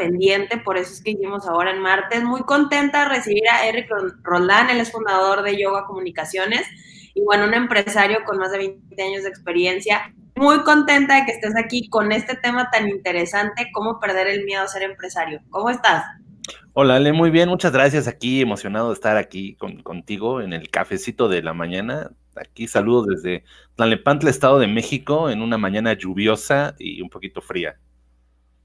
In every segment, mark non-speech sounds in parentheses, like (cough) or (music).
pendiente, por eso es que hicimos ahora en martes. Muy contenta de recibir a Eric Roldán, él es fundador de Yoga Comunicaciones y bueno, un empresario con más de 20 años de experiencia. Muy contenta de que estés aquí con este tema tan interesante, cómo perder el miedo a ser empresario. ¿Cómo estás? Hola, Ale, muy bien, muchas gracias. Aquí emocionado de estar aquí contigo en el cafecito de la mañana. Aquí saludo desde Tlalnepantla, Estado de México, en una mañana lluviosa y un poquito fría.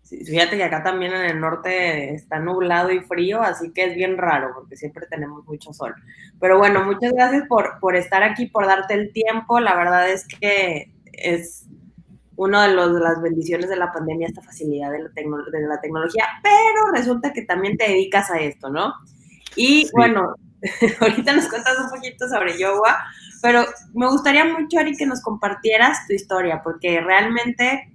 Fíjate que acá también en el norte está nublado y frío, así que es bien raro porque siempre tenemos mucho sol. Pero bueno, muchas gracias por, por estar aquí, por darte el tiempo. La verdad es que es una de, las bendiciones de la pandemia, esta facilidad de la, de la, tecnología, pero resulta que también te dedicas a esto, ¿no? Y bueno, (laughs) ahorita nos cuentas un poquito sobre yoga, pero me gustaría mucho, Ari, que nos compartieras tu historia, porque realmente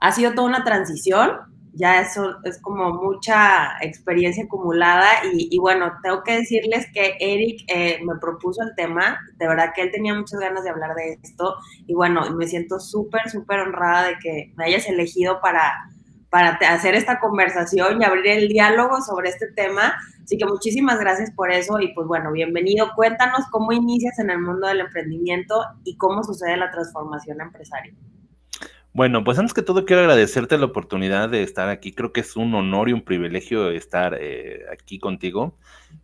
ha sido toda una transición ya eso es como mucha experiencia acumulada y, bueno, tengo que decirles que Eric eh, me propuso el tema, de verdad que él tenía muchas ganas de hablar de esto y bueno, me siento súper, súper honrada de que me hayas elegido para, para hacer esta conversación y abrir el diálogo sobre este tema. Así que muchísimas gracias por eso y pues bueno, bienvenido. Cuéntanos cómo inicias en el mundo del emprendimiento y cómo sucede la transformación empresaria. Bueno, pues antes que todo quiero agradecerte la oportunidad de estar aquí. Creo que es un honor y un privilegio estar eh, aquí contigo,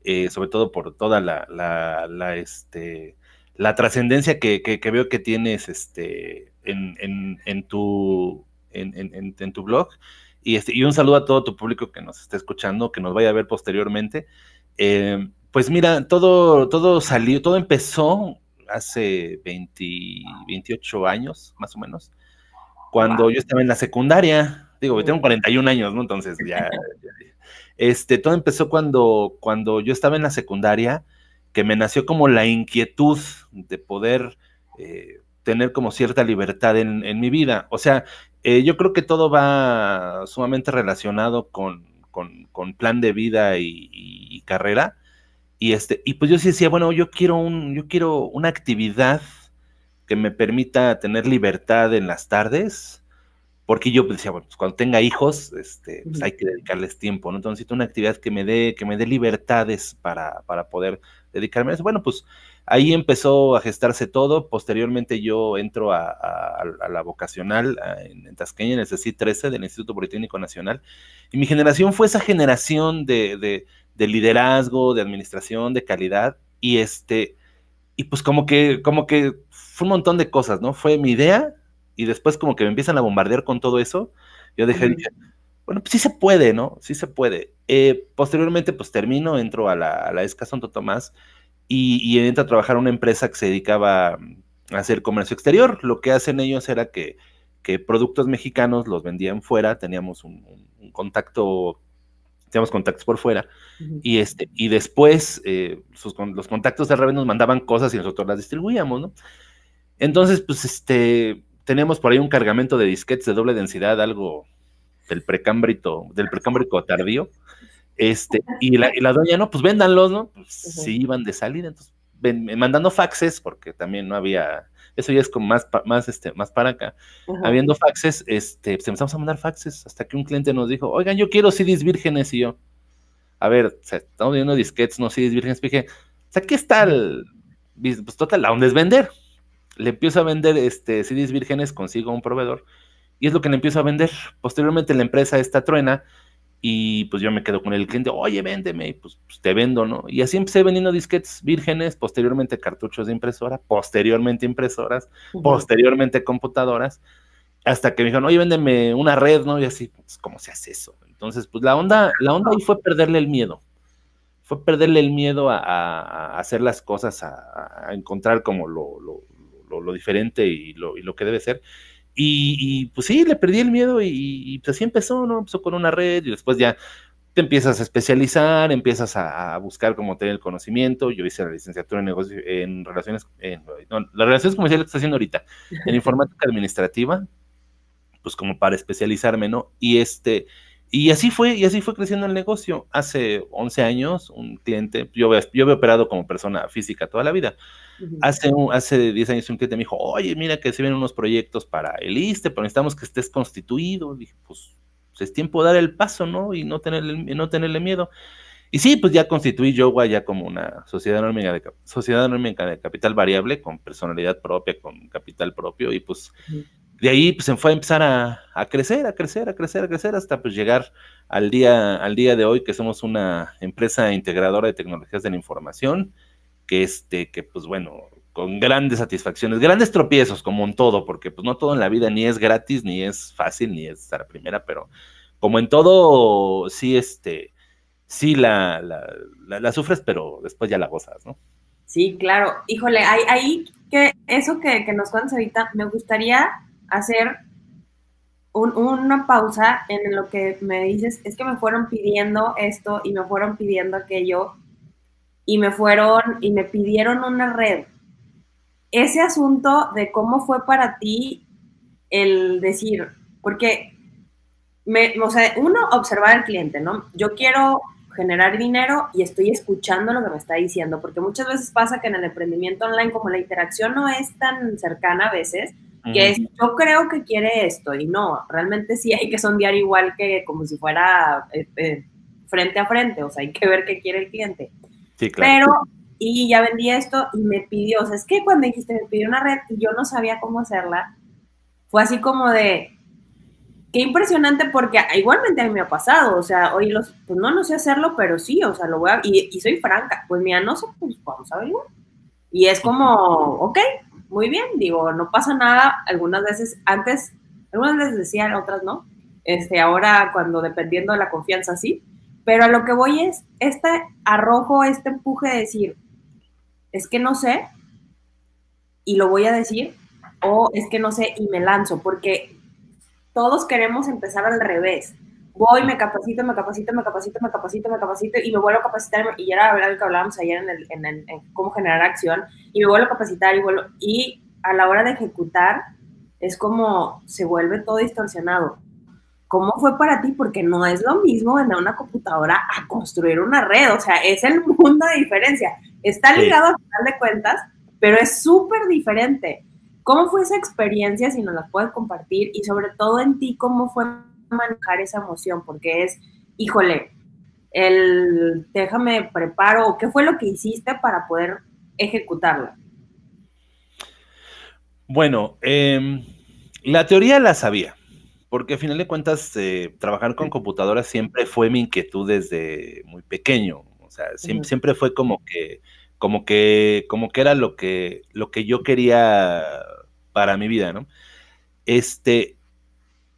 eh, sobre todo por toda la, la, este, la trascendencia que, que, veo que tienes este, en, en, en tu, en, en, tu blog. Y, este, y un saludo a todo tu público que nos esté escuchando, que nos vaya a ver posteriormente. Eh, pues mira, todo, todo salió, todo empezó hace 20, 28 años, más o menos cuando yo estaba en la secundaria, digo, tengo 41 años, ¿no? Entonces (laughs) ya, este, todo empezó cuando, cuando yo estaba en la secundaria, que me nació como la inquietud de poder eh, tener como cierta libertad en, mi vida. O sea, eh, yo creo que todo va sumamente relacionado con, plan de vida y, carrera. Y este, y pues yo sí decía, bueno, yo quiero un, yo quiero una actividad que me permita tener libertad en las tardes, porque yo decía, bueno, pues cuando tenga hijos, este, pues hay que dedicarles tiempo, ¿no? Entonces necesito una actividad que me dé, que me dé libertades para, para poder dedicarme a eso. Bueno, pues ahí empezó a gestarse todo. Posteriormente yo entro a, la vocacional en, Tasqueña, en el CECI 13 del Instituto Politécnico Nacional. Y mi generación fue esa generación de, de, de liderazgo, de administración, de calidad. Y este, y pues como que, como que fue un montón de cosas, ¿no? Fue mi idea y después como que me empiezan a bombardear con todo eso. Yo dejé, bueno, pues sí se puede, ¿no? Sí se puede. Eh, posteriormente, pues termino, entro a la, a la ESCA Santo Tomás y, y entro a trabajar en una empresa que se dedicaba a hacer comercio exterior. Lo que hacen ellos era que, que productos mexicanos los vendían fuera, teníamos un, un contacto teníamos contactos por fuera, y, este, y después eh, los contactos de Raven nos mandaban cosas y nosotros las distribuíamos, ¿no? Entonces, pues, este, teníamos por ahí un cargamento de disquetes de doble densidad, algo del precámbrico, del precámbrico tardío, este, y la, y la doña, no, pues véndanlos, ¿no? Pues sí iban de salida, entonces, mandando faxes, porque también no había, eso ya es como más, más, este, más para acá, habiendo faxes, este, pues empezamos a mandar faxes, hasta que un cliente nos dijo, oigan, yo quiero CDs vírgenes, y yo, a ver, estamos viendo disquetes, no CDs vírgenes, dije, o sea, ¿qué está el, pues total, ¿a dónde es vender? Le empiezo a vender este, CDs vírgenes, consigo un proveedor, y es lo que le empiezo a vender. Posteriormente la empresa esta truena, y pues yo me quedo con el cliente, oye, véndeme, y pues, pues, te vendo, ¿no? Y así empecé vendiendo disquetes vírgenes, posteriormente cartuchos de impresora, posteriormente impresoras, posteriormente computadoras, hasta que me dijeron, oye, véndeme una red, ¿no? Y así, pues, ¿cómo se hace eso? Entonces, pues la onda, la onda ahí fue perderle el miedo. Fue perderle el miedo a, hacer las cosas, a, encontrar como lo, lo, diferente y lo, y lo, que debe ser. Y, pues sí, le perdí el miedo y, pues así empezó, ¿no? Empezó con una red y después ya te empiezas a especializar, empiezas a, buscar cómo tener el conocimiento. Yo hice la licenciatura en negocios, en relaciones, no, las relaciones comerciales que estoy haciendo ahorita, en (laughs) informática administrativa, pues como para especializarme, ¿no? Y este, y así fue, y así fue creciendo el negocio. Hace 11 años, un cliente, yo, yo había operado como persona física toda la vida. Hace, hace 10 años un cliente me dijo, oye, mira que se vienen unos proyectos para el ISTE, pero necesitamos que estés constituido. dije, pues, pues, es tiempo de dar el paso, ¿no? Y no tenerle, no tenerle miedo. Y sí, pues ya constituí Yoga ya como una sociedad anónima de, sociedad de capital variable, con personalidad propia, con capital propio, y pues de ahí pues se fue a empezar a, a, crecer, a crecer, a crecer, a crecer, hasta pues llegar al día, al día de hoy que somos una empresa integradora de tecnologías de la información, que este, que pues bueno, con grandes satisfacciones, grandes tropiezos, como en todo, porque pues no todo en la vida ni es gratis, ni es fácil, ni es estar primera, pero como en todo, sí, este, sí la, la, sufres, pero después ya la gozas, ¿no? Sí, claro. Híjole, ahí, que eso que, nos cuentas ahorita, me gustaría hacer una pausa en lo que me dices, es que me fueron pidiendo esto y me fueron pidiendo aquello y me fueron y me pidieron una red ese asunto de cómo fue para ti el decir, porque, me, uno, observar al cliente, ¿no? Yo quiero generar dinero y estoy escuchando lo que me está diciendo, porque muchas veces pasa que en el emprendimiento online, como la interacción no es tan cercana a veces, que es, yo creo que quiere esto y no, realmente sí hay que sondear igual que como si fuera eh, eh, frente a frente, o sea, hay que ver qué quiere el cliente. Sí, claro. Pero y ya vendí esto y me pidió, o sea, es que cuando dijiste me pidió una red y yo no sabía cómo hacerla, fue así como de, qué impresionante porque igualmente a mí me ha pasado, o sea, oye, los, pues no, no sé hacerlo, pero sí, o sea, lo voy a, y, y soy franca, pues mira, no sé, pues vamos a verlo. Y es como, ok, muy bien, digo, no pasa nada, algunas veces, antes, algunas veces decían, otras no, este, ahora cuando dependiendo de la confianza, sí, pero a lo que voy es este arrojo, este empuje de decir, es que no sé y lo voy a decir, o es que no sé y me lanzo, porque todos queremos empezar al revés. Voy, me capacito, me capacito, me capacito, me capacito, me capacito y me vuelvo a capacitar. Y ya era lo que hablábamos ayer en, el, en, el, en cómo generar acción. Y me vuelvo a capacitar y vuelvo. Y a la hora de ejecutar, es como se vuelve todo distorsionado. ¿Cómo fue para ti? Porque no es lo mismo vender una computadora a construir una red. O sea, es el mundo de diferencia. Está ligado a final de cuentas, pero es súper diferente. ¿Cómo fue esa experiencia, si nos la puedes compartir? Y sobre todo en ti, ¿cómo fue manejar esa emoción? Porque es, híjole, el déjame preparo, ¿qué fue lo que hiciste para poder ejecutarla? Bueno, em, la teoría la sabía, porque a final de cuentas, eh, trabajar con computadoras siempre fue mi inquietud desde muy pequeño. O sea, siempre, fue como que, como que, como que era lo que, lo que yo quería para mi vida, ¿no? Este,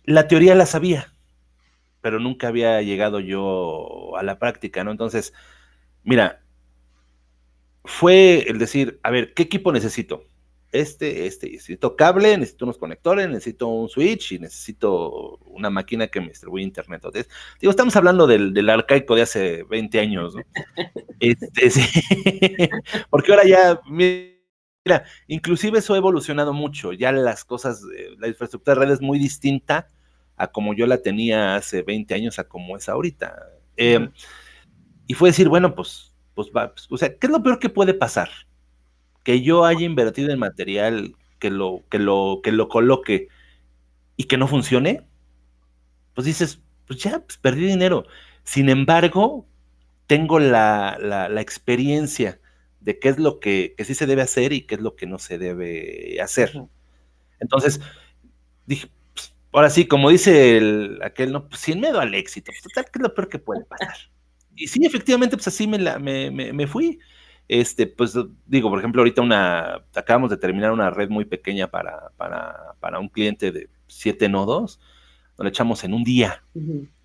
la teoría la sabía, pero nunca había llegado yo a la práctica, ¿no? Entonces, mira, fue el decir, a ver, ¿qué equipo necesito? este, este, necesito cable, necesito unos conectores, necesito un switch y necesito una máquina que me distribuya internet. Entonces, digo, estamos hablando del, del, arcaico de hace 20 años, ¿no? (laughs) Este, sí. (laughs) Porque ahora ya, mira, inclusive eso ha evolucionado mucho, ya las cosas, la infraestructura de red es muy distinta a como yo la tenía hace 20 años a como es ahorita. Em, y fue decir, bueno, pues, pues va, pues, o sea, ¿qué es lo peor que puede pasar? que yo haya invertido en material que lo, que lo, que lo coloque y que no funcione, pues dices, pues ya, pues perdí dinero. Sin embargo, tengo la, la, experiencia de qué es lo que, que, sí se debe hacer y qué es lo que no se debe hacer. Entonces, dije, ahora sí, como dice el, aquel, no, pues sin miedo al éxito, pues, total, ¿qué es lo peor que puede pasar? Y sí, efectivamente, pues así me, la, me, me, me fui. Este, pues digo, por ejemplo, ahorita una, acabamos de terminar una red muy pequeña para, para, un cliente de siete nodos, lo echamos en un día.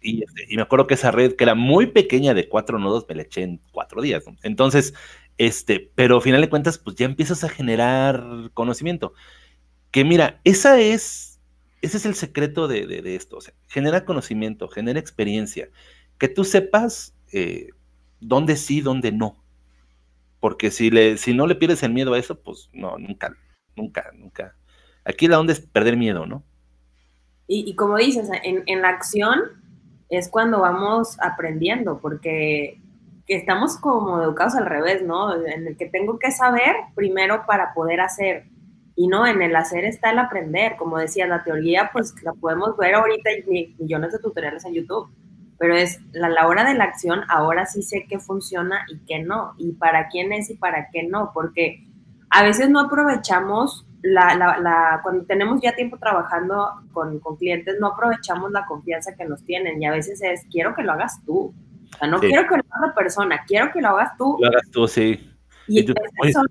Este, y, me acuerdo que esa red, que era muy pequeña de cuatro nodos, me la eché en cuatro días. Entonces, este, pero al final de cuentas, pues ya empiezas a generar conocimiento. Que mira, esa es, ese es el secreto de, esto. O sea, genera conocimiento, genera experiencia. Que tú sepas eh, dónde sí, dónde no porque si, le, si no le pierdes el miedo a eso, pues no, nunca, nunca, nunca. Aquí la onda es perder miedo, ¿no? Y, como dices, en, la acción es cuando vamos aprendiendo, porque estamos como educados al revés, ¿no? En el que tengo que saber primero para poder hacer. Y no, en el hacer está el aprender. Como decía, la teoría, pues la podemos ver ahorita y millones de tutoriales en YouTube. Pero es la, la hora de la acción, ahora sí sé qué funciona y qué no. Y para quién es y para qué no. Porque a veces no aprovechamos la, la, cuando tenemos ya tiempo trabajando con, con, clientes, no aprovechamos la confianza que nos tienen y a veces es, quiero que lo hagas tú. O sea, no quiero que lo haga otra persona, quiero que lo hagas tú. Lo hagas tú, sí. Y,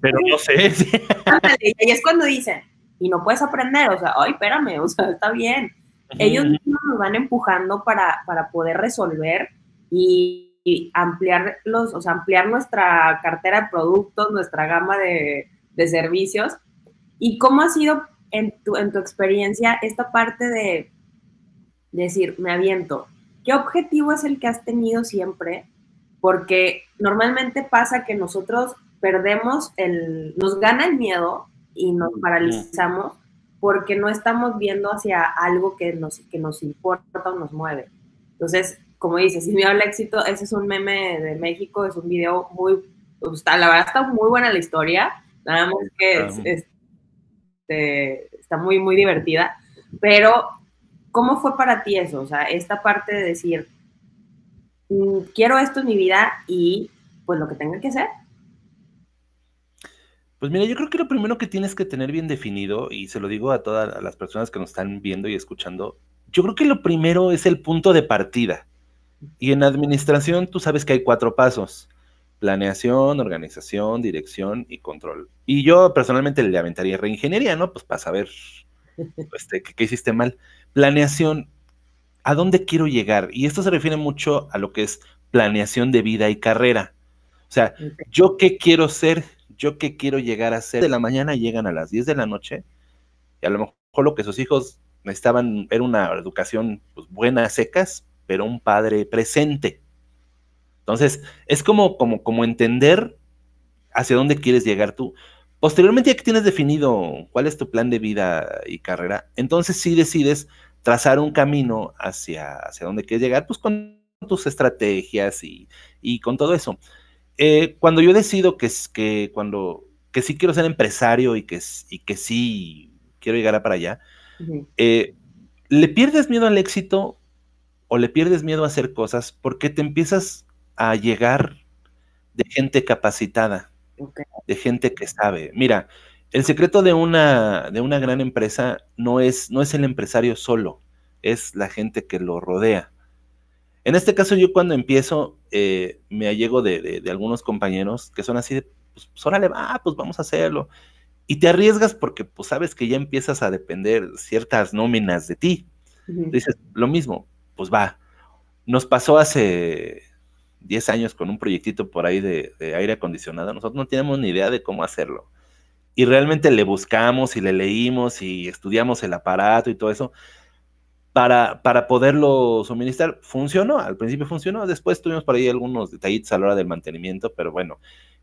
pero no sé. (laughs) y es cuando dicen, y no puedes aprender, o sea, ay, espérame, o sea, está bien. Ellos nos van empujando para, para poder resolver y, y, ampliar los, o sea, ampliar nuestra cartera de productos, nuestra gama de, de servicios ¿Y cómo ha sido en tu, en tu experiencia esta parte de decir, me aviento? ¿Qué objetivo es el que has tenido siempre? Porque normalmente pasa que nosotros perdemos el, nos gana el miedo y nos paralizamos porque no estamos viendo hacia algo que nos, que nos importa o nos mueve. Entonces, como dices, si me habla éxito, ese es un meme de México, es un video muy, pues, la verdad está muy buena la historia, nada más que es, este, está muy, muy divertida. Pero, ¿cómo fue para ti eso? O sea, esta parte de decir, mm, quiero esto en mi vida y pues lo que tenga que hacer. Pues mira, yo creo que lo primero que tienes que tener bien definido, y se lo digo a todas las personas que nos están viendo y escuchando, yo creo que lo primero es el punto de partida. Y en administración tú sabes que hay cuatro pasos planeación, organización, dirección y control. Y yo personalmente le aventaría reingeniería, ¿no? Pues para saber (laughs) este, qué, hiciste mal. Planeación, ¿a dónde quiero llegar? Y esto se refiere mucho a lo que es planeación de vida y carrera. O sea, yo qué quiero ser, yo qué quiero llegar a ser. De la mañana llegan a las 10 de la noche y a lo mejor lo que sus hijos necesitaban era una educación pues, buena, secas, pero un padre presente. Entonces, es como, como, como entender hacia dónde quieres llegar tú. Posteriormente, ya que tienes definido cuál es tu plan de vida y carrera, entonces sí decides trazar un camino hacia, hacia dónde quieres llegar, pues con tus estrategias y, con todo eso. Eh, cuando yo decido que, que, cuando, que sí quiero ser empresario y que, y que sí quiero llegar a para allá, eh, ¿le pierdes miedo al éxito o le pierdes miedo a hacer cosas porque te empiezas a llegar de gente capacitada, de gente que sabe. Mira, el secreto de una, de una gran empresa no es, no es el empresario solo, es la gente que lo rodea. En este caso, yo cuando empiezo, eh, me allego de, algunos compañeros que son así de, pues, pues órale, va, pues vamos a hacerlo. Y te arriesgas porque pues sabes que ya empiezas a depender ciertas nóminas de ti. Dices, lo mismo, pues va. Nos pasó hace 10 años con un proyectito por ahí de, aire acondicionado, nosotros no tenemos ni idea de cómo hacerlo. Y realmente le buscamos y le leímos y estudiamos el aparato y todo eso para, para poderlo suministrar. Funcionó, al principio funcionó, después tuvimos por ahí algunos detallitos a la hora del mantenimiento, pero bueno,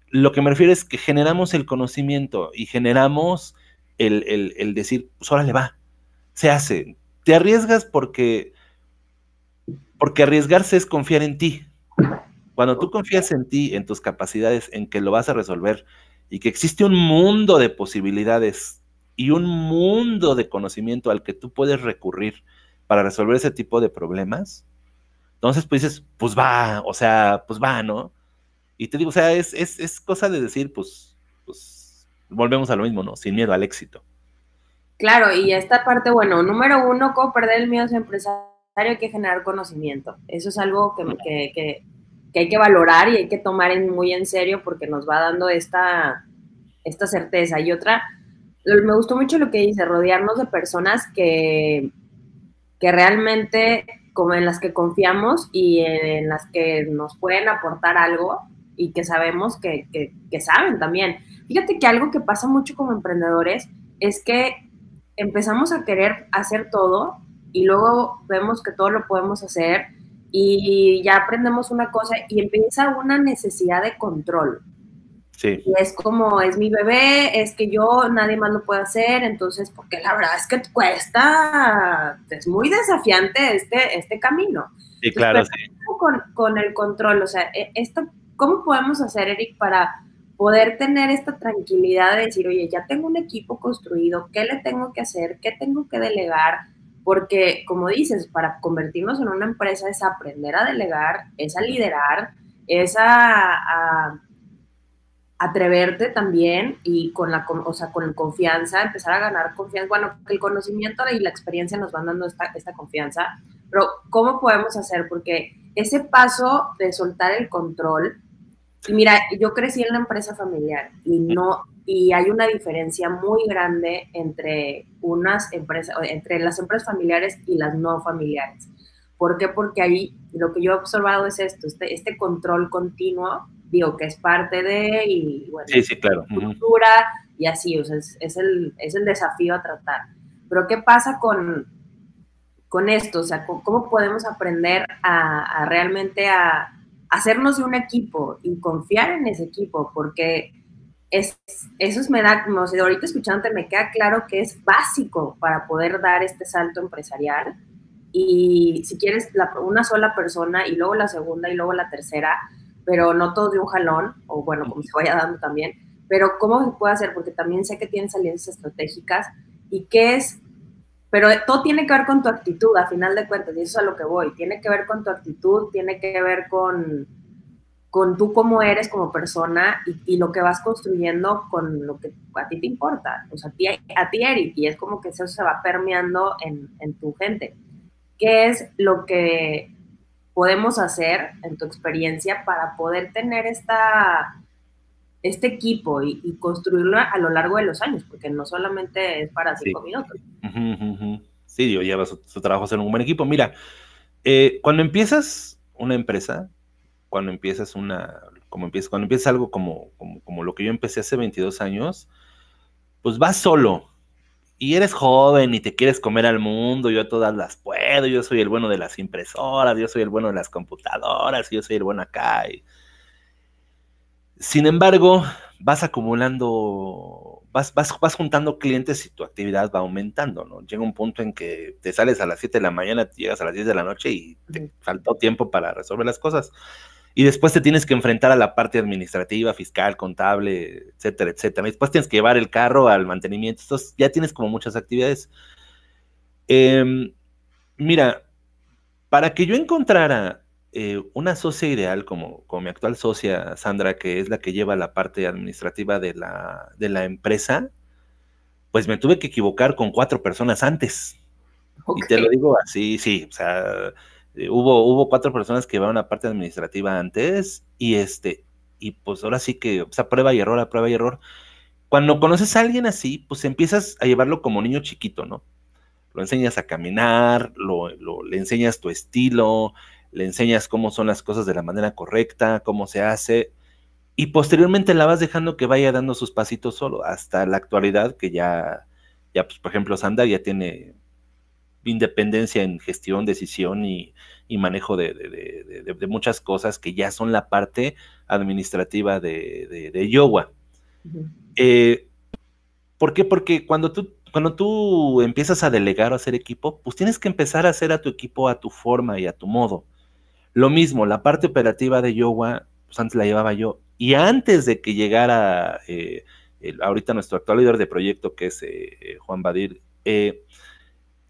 lo que me refiero es que generamos el conocimiento y generamos el, el, decir, pues ahora le va, se hace. Te arriesgas porque, porque arriesgarse es confiar en ti. Cuando tú confías en ti, en tus capacidades, en que lo vas a resolver y que existe un mundo de posibilidades y un mundo de conocimiento al que tú puedes recurrir para resolver ese tipo de problemas, entonces pues dices, pues va, o sea, pues va, ¿no? Y te digo, o sea, es, es, cosa de decir, pues, pues, volvemos a lo mismo, ¿no? Sin miedo al éxito. Claro, y esta parte, bueno, número uno, cómo perder el miedo a ser empresario, hay que generar conocimiento. Eso es algo que, que que hay que valorar y hay que tomar muy en serio porque nos va dando esta, esta certeza. Y otra, me gustó mucho lo que dice, rodearnos de personas que, que realmente, como en las que confiamos y en las que nos pueden aportar algo y que sabemos que, que saben también. Fíjate que algo que pasa mucho como emprendedores es que empezamos a querer hacer todo y luego vemos que todo lo podemos hacer y ya aprendemos una cosa y empieza una necesidad de control. Sí. Y es como, es mi bebé, es que yo, nadie más lo puede hacer, entonces, porque la verdad es que cuesta, es muy desafiante este, este camino. Sí, claro, sí. Con, con, el control, o sea, e, esto, ¿cómo podemos hacer, Eric, para poder tener esta tranquilidad de decir, oye, ya tengo un equipo construido, ¿qué le tengo que hacer? ¿Qué tengo que delegar? Porque, como dices, para convertirnos en una empresa es aprender a delegar, es a liderar, es a, atreverte también y con la, o sea, con confianza, empezar a ganar confianza. Bueno, el conocimiento y la experiencia nos van dando esta, esta confianza, pero ¿cómo podemos hacer? Porque ese paso de soltar el control, y mira, yo crecí en la empresa familiar y no y hay una diferencia muy grande entre unas empresas entre las empresas familiares y las no familiares. ¿Por qué? Porque ahí lo que yo he observado es esto, este, este control continuo, digo que es parte de y bueno, sí, sí, claro. cultura y así, o sea, es, el, es el desafío a tratar. Pero ¿qué pasa con, con esto? O sea, ¿cómo podemos aprender a, a realmente a, hacernos de un equipo y confiar en ese equipo, porque es, eso es, me da, como si ahorita escuchándote me queda claro que es básico para poder dar este salto empresarial. Y si quieres una sola persona y luego la segunda y luego la tercera, pero no todo de un jalón, o bueno, como se vaya dando también, pero ¿cómo se puede hacer? Porque también sé que tienes alianzas estratégicas y qué es, pero todo tiene que ver con tu actitud, a final de cuentas, y eso es a lo que voy, tiene que ver con tu actitud, tiene que ver con, con tú cómo eres como persona y, lo que vas construyendo con lo que a ti te importa, o sea, a a ti Eric, y es como que eso se va permeando en, en tu gente. ¿Qué es lo que podemos hacer en tu experiencia para poder tener esta este equipo y, construirlo a lo largo de los años, porque no solamente es para cinco minutos. Sí, digo, lleva su, trabajo a ser un buen equipo. Mira, eh, cuando empiezas una empresa, cuando empiezas una, como empiezas, cuando empiezas algo como, como, como lo que yo empecé hace 22 años, pues vas solo, y eres joven y te quieres comer al mundo, yo a todas las puedo, yo soy el bueno de las impresoras, yo soy el bueno de las computadoras, yo soy el bueno acá. Y, sin embargo, vas acumulando, vas, vas, vas juntando clientes y tu actividad va aumentando, ¿no? Llega un punto en que te sales a las 7 de la mañana, llegas a las 10 de la noche y te faltó tiempo para resolver las cosas. Y después te tienes que enfrentar a la parte administrativa, fiscal, contable, etcétera, etcétera. Y después tienes que llevar el carro al mantenimiento. Entonces ya tienes como muchas actividades. Em, mira, para que yo encontrara eh, una socia ideal como, como, mi actual socia, Sandra, que es la que lleva la parte administrativa de la, de la empresa, pues me tuve que equivocar con cuatro personas antes. Y te lo digo así, sí, o sea, eh, hubo, hubo cuatro personas que llevaron la parte administrativa antes y este, y pues ahora sí que, o prueba y error, a prueba y error. Cuando conoces a alguien así, pues empiezas a llevarlo como niño chiquito, ¿no? Lo enseñas a caminar, lo, le enseñas tu estilo, le enseñas cómo son las cosas de la manera correcta, cómo se hace, y posteriormente la vas dejando que vaya dando sus pasitos solo, hasta la actualidad que ya, ya pues, por ejemplo, Sandra ya tiene independencia en gestión, decisión y, manejo de, muchas cosas que ya son la parte administrativa de, Yoga. Eh, ¿Por qué? Porque cuando tú cuando tú empiezas a delegar o a hacer equipo, pues tienes que empezar a hacer a tu equipo a tu forma y a tu modo. Lo mismo, la parte operativa de Yoga, pues antes la llevaba yo. Y antes de que llegara eh, ahorita nuestro actual líder de proyecto, que es eh, Juan Badir, eh,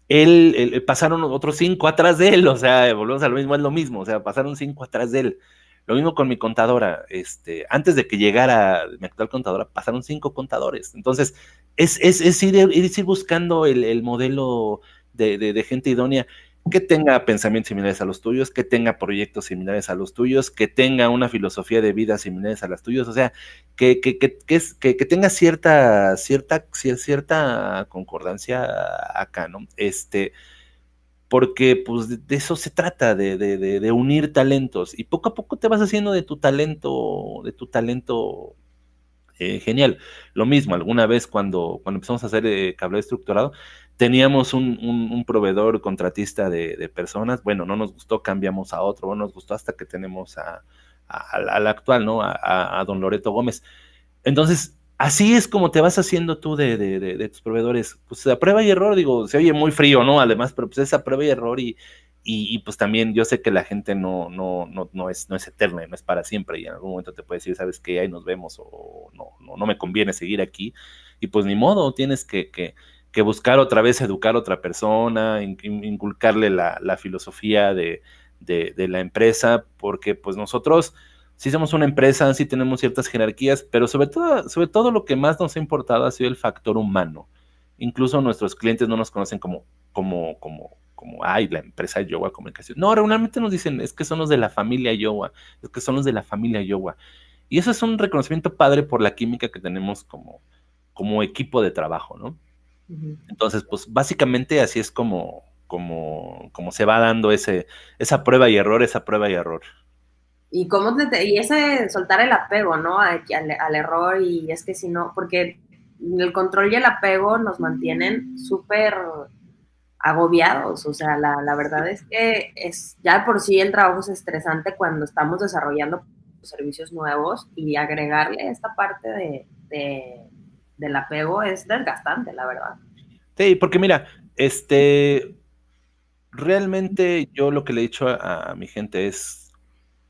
él, pasaron otros cinco atrás de él, o sea, volvemos a lo mismo, es lo mismo, o sea, pasaron cinco atrás de él. Lo mismo con mi contadora, este, antes de que llegara mi actual contadora, pasaron cinco contadores. Entonces, es, es, ir, ir, buscando el, modelo de, de, gente idónea que tenga pensamientos similares a los tuyos, que tenga proyectos similares a los tuyos, que tenga una filosofía de vida similares a las tuyas, o sea, que, que, que, que, tenga cierta, cierta, cierta concordancia acá, ¿no? Este, porque pues de eso se trata, de, unir talentos, y poco a poco te vas haciendo de tu talento, de tu talento eh, genial. Lo mismo, alguna vez cuando, cuando empezamos a hacer eh, estructurado, teníamos un, proveedor contratista de, personas, bueno, no nos gustó, cambiamos a otro, no nos gustó hasta que tenemos a, al actual, ¿no? A, don Loreto Gómez. Entonces, así es como te vas haciendo tú de, de, tus proveedores. Pues a prueba y error, digo, se oye muy frío, ¿no? Además, pero pues es a prueba y error y, y, pues también yo sé que la gente no, no, no, no, es, no es eterna, no es para siempre y en algún momento te puede decir, sabes que ahí nos vemos o no, no, no me conviene seguir aquí y pues ni modo, tienes que, que buscar otra vez educar a otra persona, inculcarle la, filosofía de, la empresa, porque pues nosotros sí somos una empresa, sí tenemos ciertas jerarquías, pero sobre todo, sobre todo lo que más nos ha importado ha sido el factor humano. Incluso nuestros clientes no nos conocen como, como, como, como, ay, la empresa Yowa Comunicación. No, regularmente nos dicen, es que son los de la familia Yowa, es que son los de la familia Yowa. Y eso es un reconocimiento padre por la química que tenemos como, como equipo de trabajo, ¿no? Entonces, pues básicamente así es como, como, como se va dando ese, esa prueba y error, esa prueba y error. Y cómo te, y ese soltar el apego, ¿no? Al, al, error y es que si no, porque el control y el apego nos mantienen súper agobiados, o sea, la, la, verdad es que es ya por sí el trabajo es estresante cuando estamos desarrollando servicios nuevos y agregarle esta parte de, de, del apego es desgastante, la verdad. Sí, porque mira, este, realmente yo lo que le he dicho a, a mi gente es,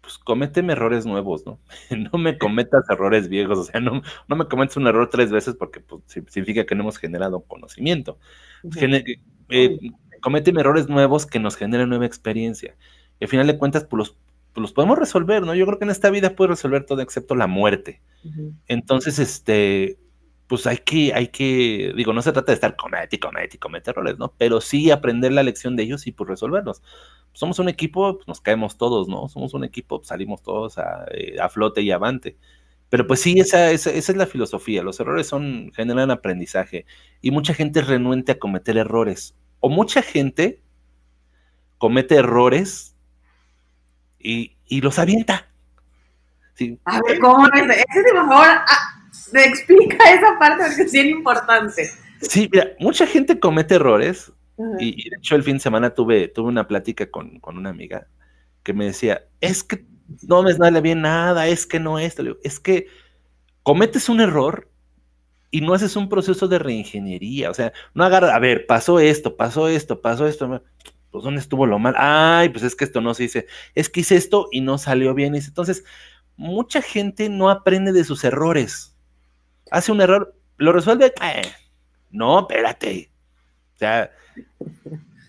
pues cométeme errores nuevos, ¿no? (laughs) no me cometas errores viejos, o sea, no, no me cometas un error tres veces porque pues, significa que no hemos generado conocimiento. Eh, cometen errores nuevos que nos generen nueva experiencia. Y al final de cuentas, pues los, pues los podemos resolver, ¿no? Yo creo que en esta vida puede resolver todo excepto la muerte. Entonces, este, pues hay que, hay que, digo, no se trata de estar comete y comete y comete errores, ¿no? Pero sí aprender la lección de ellos y pues resolverlos. Somos un equipo, pues nos caemos todos, ¿no? Somos un equipo, pues, salimos todos a, eh, a, flote y avante. Pero pues sí, esa, es la filosofía. Los errores son, generan aprendizaje. Y mucha gente es renuente a cometer errores. O mucha gente comete errores y, y los avienta. Sí. A ver, ¿cómo es? Ese, por favor, ah, explica esa parte porque es bien importante. Sí, mira, mucha gente comete errores. Uh -huh. y, y, de hecho, el fin de semana tuve, tuve una plática con, con una amiga que me decía, es que no me sale bien nada, es que no esto, es que cometes un error y no haces un proceso de reingeniería, o sea, no agarra, a ver, pasó esto, pasó esto, pasó esto, pues ¿dónde estuvo lo mal? Ay, pues es que esto no se dice, es que hice esto y no salió bien, entonces, mucha gente no aprende de sus errores, hace un error, lo resuelve, eh, no, espérate, o sea,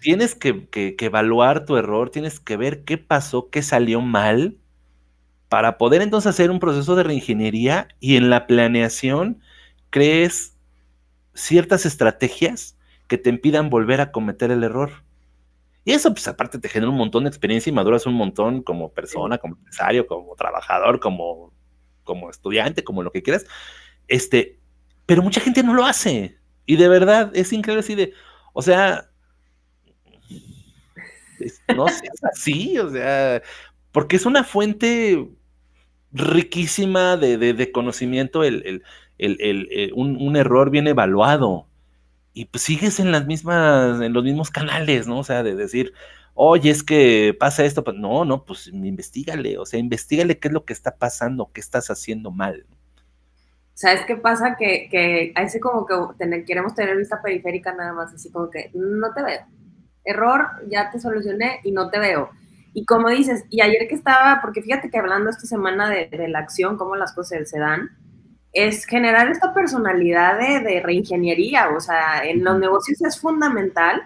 tienes que, evaluar tu error, tienes que ver qué pasó, qué salió mal, para poder entonces hacer un proceso de reingeniería y en la planeación crees ciertas estrategias que te impidan volver a cometer el error. Y eso, pues aparte, te genera un montón de experiencia y maduras un montón como persona, como empresario, como trabajador, como, como estudiante, como lo que quieras. Este, pero mucha gente no lo hace. Y de verdad, es increíble así de, o sea, no sé, es así, o sea, porque es una fuente riquísima de, de, de conocimiento, el, el, el, el eh, un, un, error bien evaluado. Y pues sigues en las mismas, en los mismos canales, ¿no? O sea, de decir, oye, es que pasa esto, pues no, no, pues investigale, o sea, investigale qué es lo que está pasando, qué estás haciendo mal. ¿Sabes qué pasa? Que, que así como que queremos tener vista periférica nada más, así como que no te veo. Error, ya te solucioné y no te veo y como dices, y ayer que estaba, porque fíjate que hablando esta semana de, de la acción, cómo las cosas se dan, es generar esta personalidad de, de, reingeniería, o sea, en los negocios es fundamental,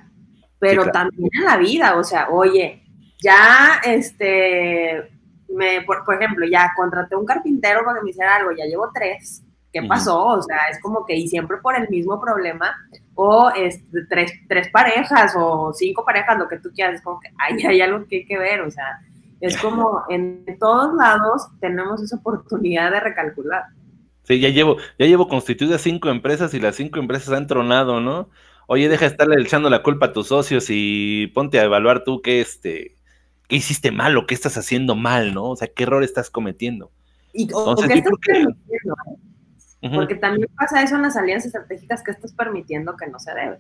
pero sí, claro. también en la vida, o sea, oye, ya, este, me, por, por, ejemplo, ya contraté un carpintero para que me hiciera algo, ya llevo tres, ¿qué pasó? O sea, es como que, y siempre por el mismo problema, o este, tres, tres, parejas o cinco parejas, lo que tú quieras, es como que hay, hay algo que hay que ver, o sea, es como en todos lados tenemos esa oportunidad de recalcular. Sí, ya llevo, ya llevo constituidas cinco empresas y las cinco empresas han tronado, ¿no? Oye, deja de estarle echando la culpa a tus socios y ponte a evaluar tú qué, este, qué hiciste mal o qué estás haciendo mal, ¿no? O sea, qué error estás cometiendo. Y, Entonces, o qué estás que... Porque también pasa eso en las alianzas estratégicas que estás permitiendo que no se debe.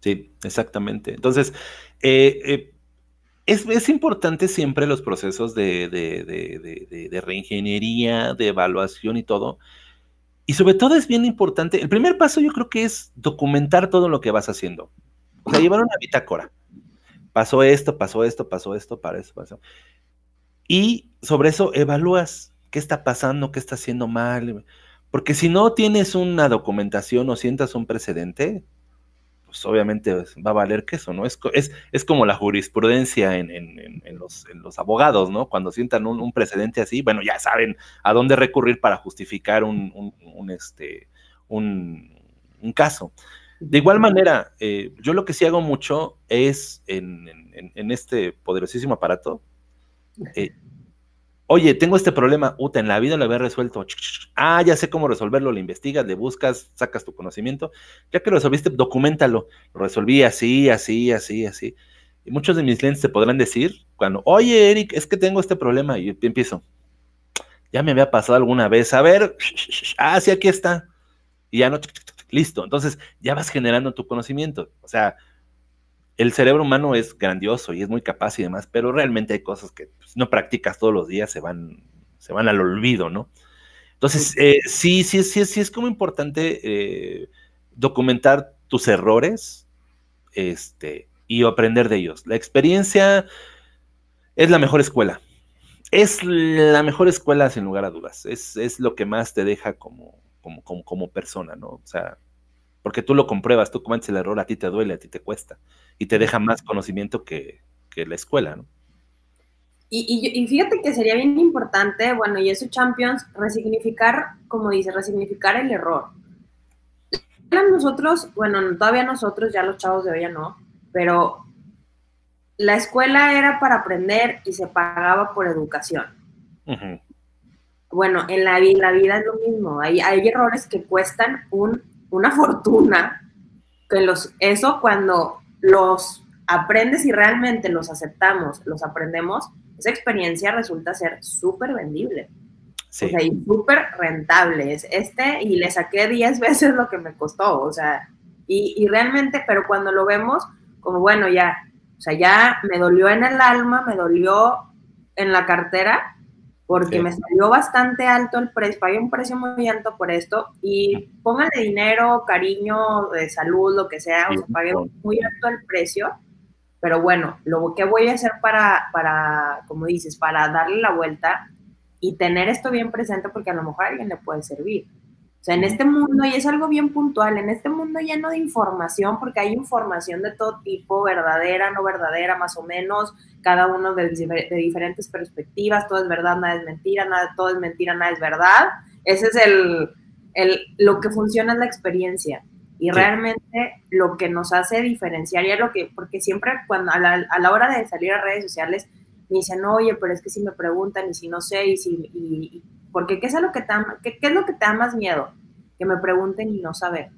Sí, exactamente. Entonces, eh, eh, es, importante siempre los procesos de, de, reingeniería, de evaluación y todo. Y sobre todo es bien importante, el primer paso yo creo que es documentar todo lo que vas haciendo. O sea, llevar una bitácora. pasó esto, pasó esto, pasó esto, para eso, pasó. Y sobre eso evalúas qué está pasando, qué está haciendo mal. Porque si no tienes una documentación o sientas un precedente, pues obviamente va a valer queso, ¿no? Es, es, es como la jurisprudencia en, los, abogados, ¿no? Cuando sientan un, precedente así, bueno, ya saben a dónde recurrir para justificar un, este, un, caso. De igual manera, eh, yo lo que sí hago mucho es en, este poderosísimo aparato, eh, Oye, tengo este problema, Uta, en la vida lo había resuelto. Ah, ya sé cómo resolverlo, lo investigas, le buscas, sacas tu conocimiento. Ya que lo resolviste, documentalo. Lo resolví así, así, así, así. Y muchos de mis clientes te podrán decir, cuando, oye, Eric, es que tengo este problema, y empiezo. Ya me había pasado alguna vez, a ver, ah, aquí está. Y ya no, listo. Entonces, ya vas generando tu conocimiento. O sea, el cerebro humano es grandioso y es muy capaz y demás, pero realmente hay cosas que pues, no practicas todos los días, se van, se van al olvido, ¿no? Entonces, eh, sí, sí, sí, sí es como importante eh, documentar tus errores este, y aprender de ellos. La experiencia es la mejor escuela. Es la mejor escuela sin lugar a dudas. Es, es lo que más te deja como, como, como, como persona, ¿no? O sea, porque tú lo compruebas, tú cometes el error, a ti te duele, a ti te cuesta, y te deja más conocimiento que, la escuela, ¿no? Y, fíjate que sería bien importante, bueno, y eso Champions, resignificar, como dice, resignificar el error. Nosotros, bueno, todavía nosotros, ya los chavos de hoy ya no, pero la escuela era para aprender y se pagaba por educación. Bueno, en la, la, vida es lo mismo, hay, hay errores que cuestan un una fortuna que los, eso cuando los aprendes y realmente los aceptamos, los aprendemos, esa experiencia resulta ser súper vendible. Sí. O sea, y súper rentable. Es este, y le saqué 10 (laughs) veces lo que me costó, o sea, y, y, realmente, pero cuando lo vemos, como bueno, ya, o sea, ya me dolió en el alma, me dolió en la cartera, porque me salió bastante alto el precio, pagué un precio muy alto por esto y pónganle dinero, cariño, de salud, lo que sea, o sea, pagué muy alto el precio, pero bueno, lo que voy a hacer para, para, como dices, para darle la vuelta y tener esto bien presente porque a lo mejor a alguien le puede servir. Sea, en este mundo, y es algo bien puntual, en este mundo lleno de información, porque hay información de todo tipo, verdadera, no verdadera, más o menos, cada uno de, diferentes perspectivas, todo es verdad, nada es mentira, nada, todo es mentira, nada es verdad. Ese es el, el lo que funciona en la experiencia. Y realmente lo que nos hace diferenciar, y es lo que, porque siempre cuando a la, a la hora de salir a redes sociales, me dicen, oye, pero es que si me preguntan y si no sé, y si, y, porque ¿qué es, lo que te qué, es lo que te da más miedo? Que me pregunten y no saber.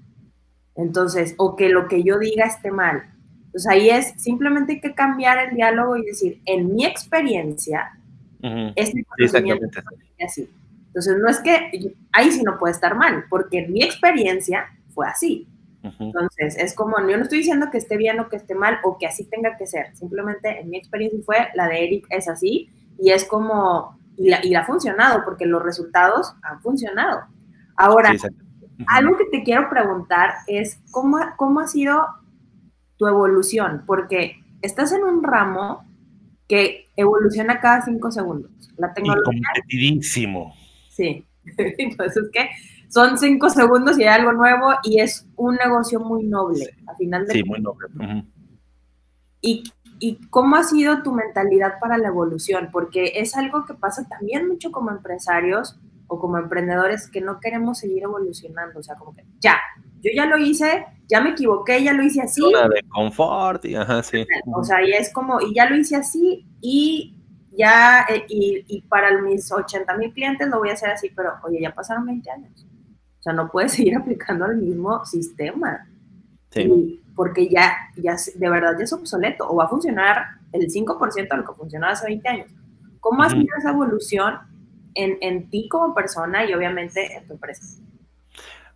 Entonces, o que lo que yo diga esté mal. Entonces ahí es, simplemente hay que cambiar el diálogo y decir, en mi experiencia, este conocimiento es así. Entonces, no es que ahí sí no puede estar mal, porque en mi experiencia fue así. Entonces, es como, yo no estoy diciendo que esté bien o que esté mal o que así tenga que ser. Simplemente en mi experiencia fue, la de Eric es así y es como, y, ha funcionado porque los resultados han funcionado. Ahora, algo que te quiero preguntar es cómo, cómo ha sido tu evolución, porque estás en un ramo que evoluciona cada cinco segundos. La tecnología. Y Sí, entonces (laughs) es que son cinco segundos y hay algo nuevo y es un negocio muy noble, a final de Sí, muy noble. y, ¿Y cómo ha sido tu mentalidad para la evolución? Porque es algo que pasa también mucho como empresarios o como emprendedores que no queremos seguir evolucionando. O sea, como que ya, yo ya lo hice, ya me equivoqué, ya lo hice así. Una de confort y ajá, sí. O sea, y es como, y ya lo hice así y ya, eh, y, y, para mis 80 mil clientes lo voy a hacer así, pero oye, ya pasaron 20 años. O sea, no puedes (laughs) seguir aplicando el mismo sistema. Sí porque ya, ya de verdad ya es obsoleto o va a funcionar el 5% de lo que funcionaba hace 20 años. ¿Cómo ha sido esa evolución en, en, ti como persona y obviamente en tu empresa?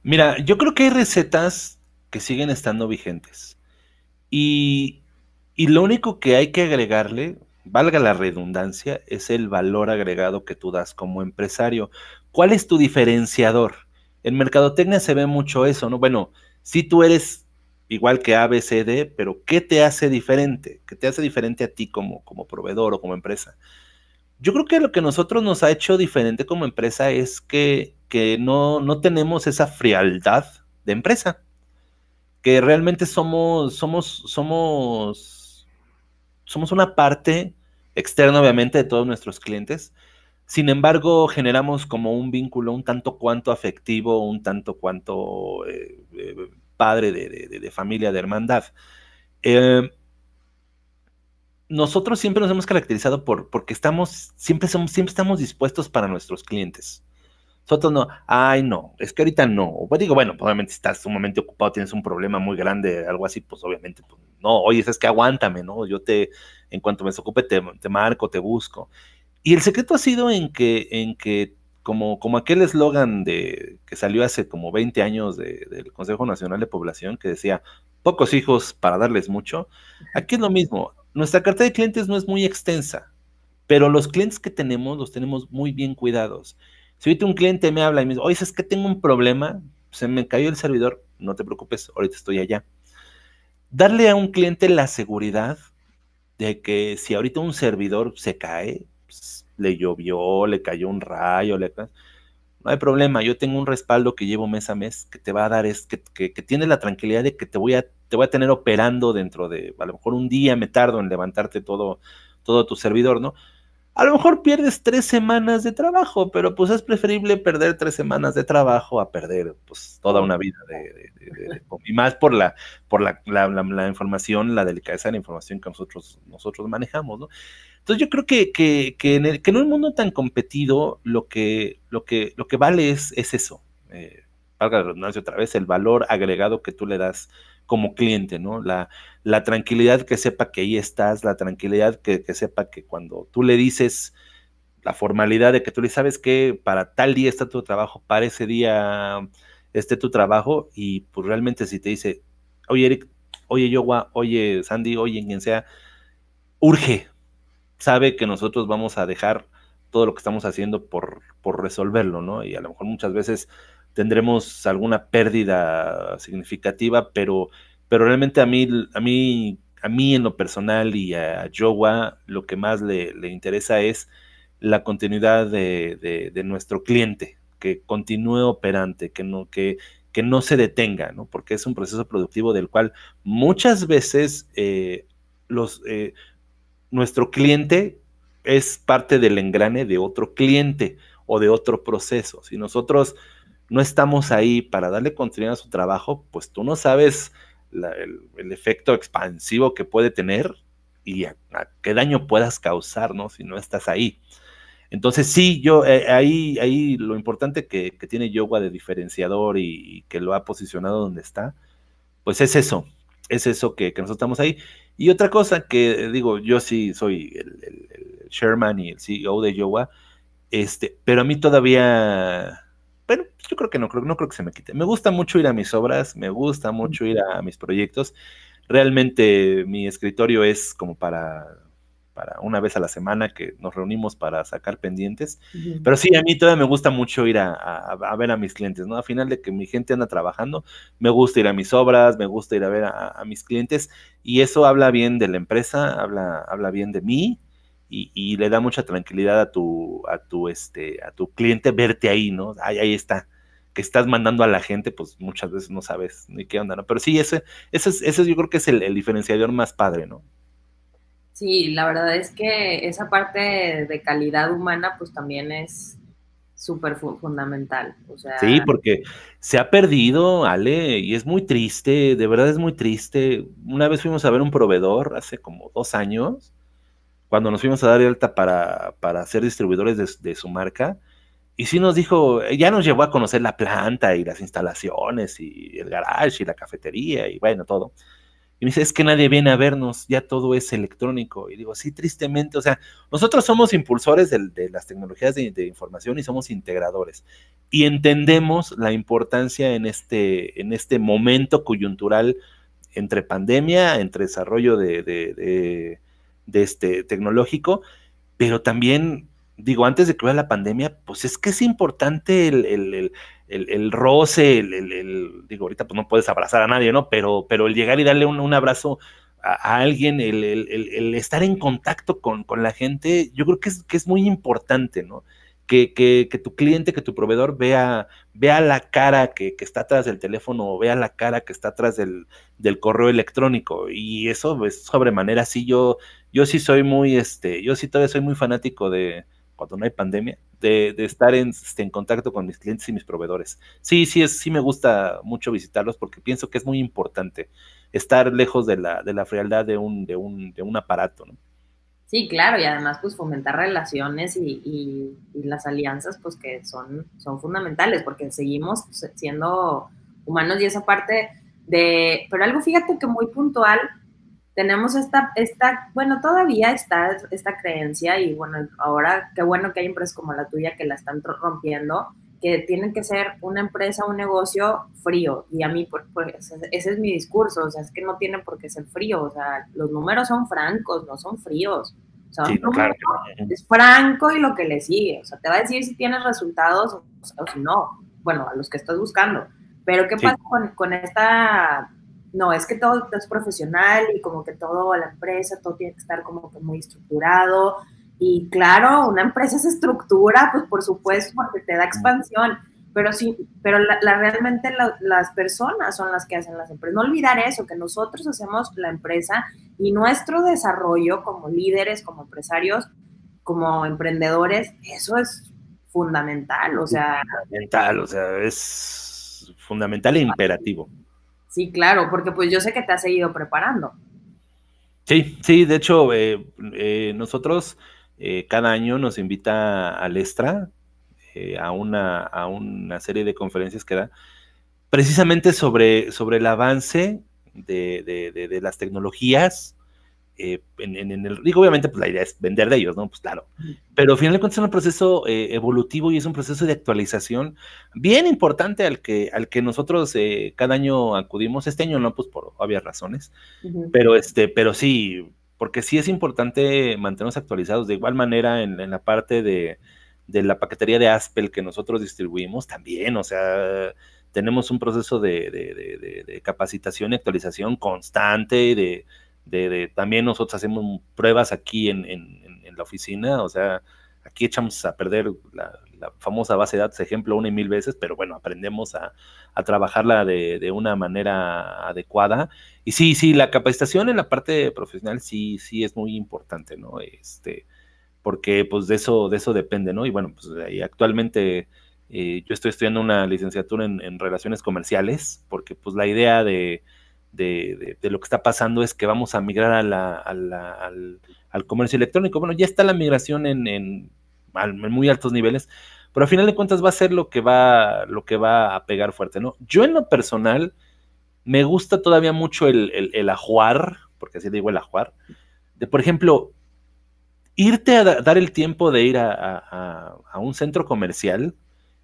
Mira, yo creo que hay recetas que siguen estando vigentes. Y, y lo único que hay que agregarle, valga la redundancia, es el valor agregado que tú das como empresario. ¿Cuál es tu diferenciador? En mercadotecnia se ve mucho eso, ¿no? Bueno, si tú eres igual que A, B, C, D, pero ¿qué te hace diferente? ¿Qué te hace diferente a ti como, como proveedor o como empresa? Yo creo que lo que nosotros nos ha hecho diferente como empresa es que, que no, no tenemos esa frialdad de empresa, que realmente somos, somos, somos, somos una parte externa, obviamente, de todos nuestros clientes. Sin embargo, generamos como un vínculo un tanto cuanto afectivo, un tanto cuanto eh, eh, padre de, familia, de hermandad. Eh, nosotros siempre nos hemos caracterizado por porque estamos, siempre somos, siempre estamos dispuestos para nuestros clientes. Nosotros no, ay no, es que ahorita no. Pues digo, bueno, probablemente si estás sumamente ocupado, tienes un problema muy grande, algo así, pues obviamente, pues, no, oye, es que aguántame, ¿no? Yo te, en cuanto me desocupe, te, te marco, te busco. Y el secreto ha sido en que, en que como, como aquel eslogan de que salió hace como 20 años del Consejo Nacional de Población que decía pocos hijos para darles mucho, aquí es lo mismo. Nuestra carta de clientes no es muy extensa, pero los clientes que tenemos los tenemos muy bien cuidados. Si ahorita un cliente me habla y me dice, oye, es que tengo un problema, se me cayó el servidor, no te preocupes, ahorita estoy allá. Darle a un cliente la seguridad de que si ahorita un servidor se cae, pues, le llovió, le cayó un rayo, le... no hay problema, yo tengo un respaldo que llevo mes a mes que te va a dar, es que, que, que tiene la tranquilidad de que te voy, a, te voy a tener operando dentro de, a lo mejor un día me tardo en levantarte todo, todo tu servidor, ¿no? A lo mejor pierdes tres semanas de trabajo, pero pues es preferible perder tres semanas de trabajo a perder pues toda una vida de, y más por la por la, la, información, la delicadeza de la información que nosotros nosotros manejamos, ¿no? Entonces yo creo que, que, que, en, el, que en un mundo tan competido lo que, lo que, lo que vale es, es eso, eh, valga la otra vez, el valor agregado que tú le das como cliente, ¿no? La, la tranquilidad que sepa que ahí estás, la tranquilidad que, que, sepa que cuando tú le dices la formalidad de que tú le sabes que para tal día está tu trabajo, para ese día esté tu trabajo y pues realmente si te dice, oye Eric, oye Yowa, oye Sandy, oye quien sea, urge, sabe que nosotros vamos a dejar todo lo que estamos haciendo por, por resolverlo, ¿no? Y a lo mejor muchas veces tendremos alguna pérdida significativa, pero, pero realmente a mí, a mí, a mí en lo personal y a Jowa lo que más le, interesa es la continuidad de, nuestro cliente, que continúe operante, que no, que, que no se detenga, ¿no? Porque es un proceso productivo del cual muchas veces eh, los, eh, nuestro cliente es parte del engrane de otro cliente o de otro proceso. Si nosotros no estamos ahí para darle continuidad a su trabajo, pues tú no sabes el, efecto expansivo que puede tener y a, qué daño puedas causar, ¿no? Si no estás ahí. Entonces, sí, yo eh, ahí, ahí lo importante que, tiene Yoga de diferenciador y, que lo ha posicionado donde está, pues es eso, es eso que, que nosotros estamos ahí. Y otra cosa que digo, yo sí soy el, el, Sherman y el CEO de Yowa, este, pero a mí todavía, bueno, yo creo que no, creo, no creo que se me quite. Me gusta mucho ir a mis obras, me gusta mucho ir a mis proyectos. Realmente mi escritorio es como para para una vez a la semana que nos reunimos para sacar pendientes. Pero sí, a mí todavía me gusta mucho ir a, ver a mis clientes, ¿no? A final de que mi gente anda trabajando, me gusta ir a mis obras, me gusta ir a ver a, mis clientes y eso habla bien de la empresa, habla, habla bien de mí y, le da mucha tranquilidad a tu, a tu, este, a tu cliente verte ahí, ¿no? Ahí, ahí está que estás mandando a la gente, pues muchas veces no sabes ni qué onda, ¿no? Pero sí, ese, ese, ese yo creo que es el diferenciador más padre, ¿no? Sí, la verdad es que esa parte de calidad humana pues también es súper fundamental. Sí, porque se ha perdido, Ale, y es muy triste, de verdad es muy triste. Una vez fuimos a ver un proveedor hace como dos años, cuando nos fuimos a dar alta para, para ser distribuidores de, de su marca, y sí nos dijo, ya nos llevó a conocer la planta y las instalaciones y el garage y la cafetería y bueno, todo. Y me dice, es que nadie viene a vernos, ya todo es electrónico. Y digo, sí, tristemente, o sea, nosotros somos impulsores de, las tecnologías de, información y somos integradores. Y entendemos la importancia en este, en este momento coyuntural entre pandemia, entre desarrollo de, de este tecnológico, pero también digo, antes de que vaya la pandemia, pues es que es importante el, roce, el, digo, ahorita pues no puedes abrazar a nadie, ¿no? Pero, pero el llegar y darle un, abrazo a, alguien, el, estar en contacto con, la gente, yo creo que es, que es muy importante, ¿no? Que, que, que, tu cliente, que tu proveedor vea, vea la cara que, está atrás del teléfono o vea la cara que está atrás del, del correo electrónico. Y eso es sobremanera, sí, yo, yo sí soy muy, este, yo sí todavía soy muy fanático de, cuando no hay pandemia, de, estar este, en, contacto con mis clientes y mis proveedores. Sí, sí, es, sí me gusta mucho visitarlos porque pienso que es muy importante estar lejos de la, de la frialdad de un, de de aparato, ¿no? Sí, claro, y además pues fomentar relaciones y, las alianzas pues que son fundamentales porque seguimos siendo humanos y esa parte de, pero algo fíjate que muy puntual tenemos esta, esta, bueno, todavía está esta creencia y bueno, ahora qué bueno que hay empresas como la tuya que la están rompiendo, que tienen que ser una empresa, un negocio frío. Y a mí, ese es mi discurso, o sea, es que no tienen por qué ser frío, o sea, los números son francos, no son fríos. O sea, es franco y lo que le sigue, o sea, te va a decir si tienes resultados o, si no, bueno, a los que estás buscando. Pero ¿qué pasa con, con esta no, es que todo es profesional y como que todo, la empresa, todo tiene que estar como que muy estructurado. Y claro, una empresa se estructura, pues por supuesto, porque te da expansión, pero sí, pero la, realmente las personas son las que hacen las empresas. No olvidar eso, que nosotros hacemos la empresa y nuestro desarrollo como líderes, como empresarios, como emprendedores, eso es fundamental, o sea. Fundamental, o sea, es fundamental e imperativo. Sí, claro, porque pues yo sé que te has seguido preparando. Sí, sí, de hecho, eh, eh, nosotros eh, cada año nos invita al Extra a, una, a una serie de conferencias que da precisamente sobre, sobre el avance de, de, de las tecnologías eh, en, el, digo, obviamente, pues la idea es vender de ellos, ¿no? Pues claro. Pero al final de cuentas es un proceso eh, evolutivo y es un proceso de actualización bien importante al que, al que nosotros eh, cada año acudimos. Este año no, pues por obvias razones. Pero este, pero sí, porque sí es importante mantenernos actualizados. De igual manera, en, la parte de, la paquetería de Aspel que nosotros distribuimos, también, o sea, tenemos un proceso de, de capacitación y actualización constante, de de, también nosotros hacemos pruebas aquí en, la oficina, o sea, aquí echamos a perder la, famosa base de datos ejemplo una y mil veces, pero bueno, aprendemos a, trabajarla de, una manera adecuada. Y sí, sí, la capacitación en la parte profesional sí, sí es muy importante, ¿no? Este, porque pues de eso, de eso depende, ¿no? Y bueno, pues actualmente eh, yo estoy estudiando una licenciatura en relaciones comerciales, porque pues la idea de de, lo que está pasando es que vamos a migrar a la, al, comercio electrónico. Bueno, ya está la migración en, en, muy altos niveles, pero al final de cuentas va a ser lo que va, lo que va a pegar fuerte, ¿no? Yo en lo personal me gusta todavía mucho el, el, ajuar, porque así digo el ajuar, de por ejemplo, irte a dar el tiempo de ir a, un centro comercial,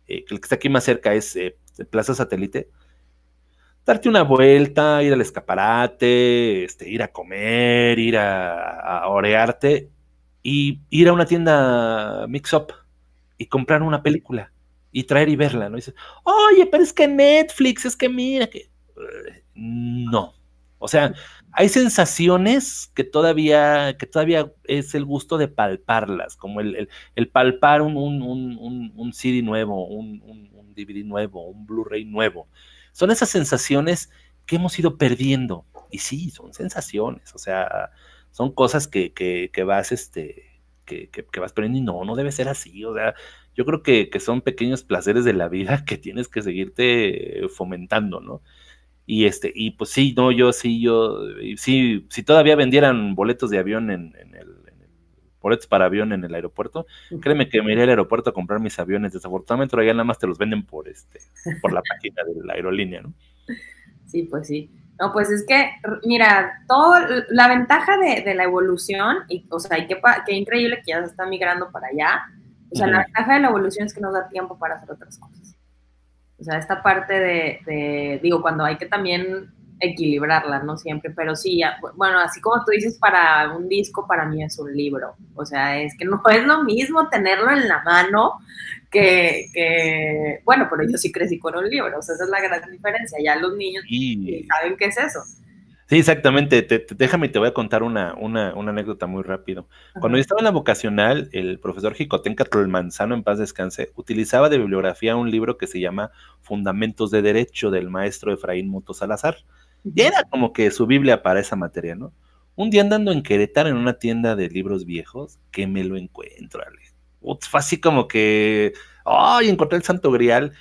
eh, el que está aquí más cerca es eh, Plaza Satélite, darte una vuelta, ir al escaparate, este, ir a comer, ir a, orearte y ir a una tienda mix-up y comprar una película y traer y verla, ¿no? Dices, oye, pero es que Netflix, es que mira que... no. O sea, hay sensaciones que todavía, que todavía es el gusto de palparlas, como el, palpar un, un, CD nuevo, un, un DVD nuevo, un Blu-ray nuevo. Son esas sensaciones que hemos ido perdiendo. Y sí, son sensaciones, o sea, son cosas que, que, vas, este, que, que, vas perdiendo y no, no debe ser así. O sea, yo creo que, son pequeños placeres de la vida (laughs) que tienes que seguirte fomentando, ¿no? Y este, y pues sí, no, yo sí, yo, sí, si todavía vendieran boletos de avión en, en el boletos para avión en el aeropuerto. Créeme que me iré al aeropuerto a comprar mis aviones. Desafortunadamente, allá nada más te los venden por este, por la página de la aerolínea, ¿no? Sí, pues sí. No, pues es que, mira, todo, la ventaja de, la evolución, y, o sea, y qué, qué, increíble que ya se está migrando para allá. O sea, la ventaja de la evolución es que nos da tiempo para hacer otras cosas. O sea, esta parte de, de digo, cuando hay que también equilibrarla, ¿no? Siempre, pero sí, bueno, así como tú dices, para un disco, para mí es un libro. O sea, es que no (laughs) es lo mismo tenerlo en la mano que, bueno, pero yo sí crecí con un libro, o sea, esa es la gran diferencia, ya los niños saben qué es eso. Sí, exactamente. Te, déjame, te voy a contar una, una, una anécdota muy rápido. Cuando yo estaba en la vocacional, el profesor Jicotenca Manzano, en paz descanse, utilizaba de bibliografía un libro que se llama Fundamentos de Derecho del maestro Efraín Moto Salazar. Era como que su Biblia para esa materia, ¿no? Un día andando en Querétaro en una tienda de libros viejos, que me lo encuentro, Ale. fue así como que, ¡ay! encontré el Santo Grial.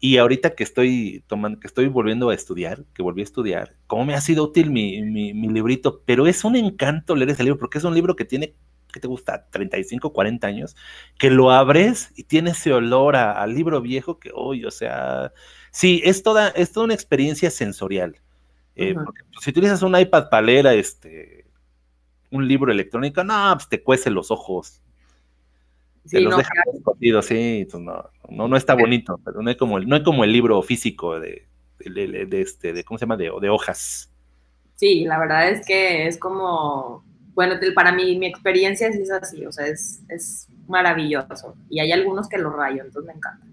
Y ahorita que estoy tomando, que estoy volviendo a estudiar, que volví a estudiar, cómo me ha sido útil mi, mi, librito, pero es un encanto leer ese libro, porque es un libro que tiene, ¿qué te gusta? 35, 40 años, que lo abres y tiene ese olor al libro viejo que, uy, o sea, sí, es toda, es toda una experiencia sensorial. Eh, porque, pues, si utilizas un iPad para leer este, un libro electrónico, no, pues te cuece los ojos, Sí, los no, sí, pues no, no, no está bonito, pero no es como el, no es como el libro físico de, de, este, de, ¿cómo se llama? De, de hojas. Sí, la verdad es que es como, bueno, para mí, mi experiencia sí es así, o sea, es, es maravilloso. Y hay algunos que lo rayo, entonces me encanta.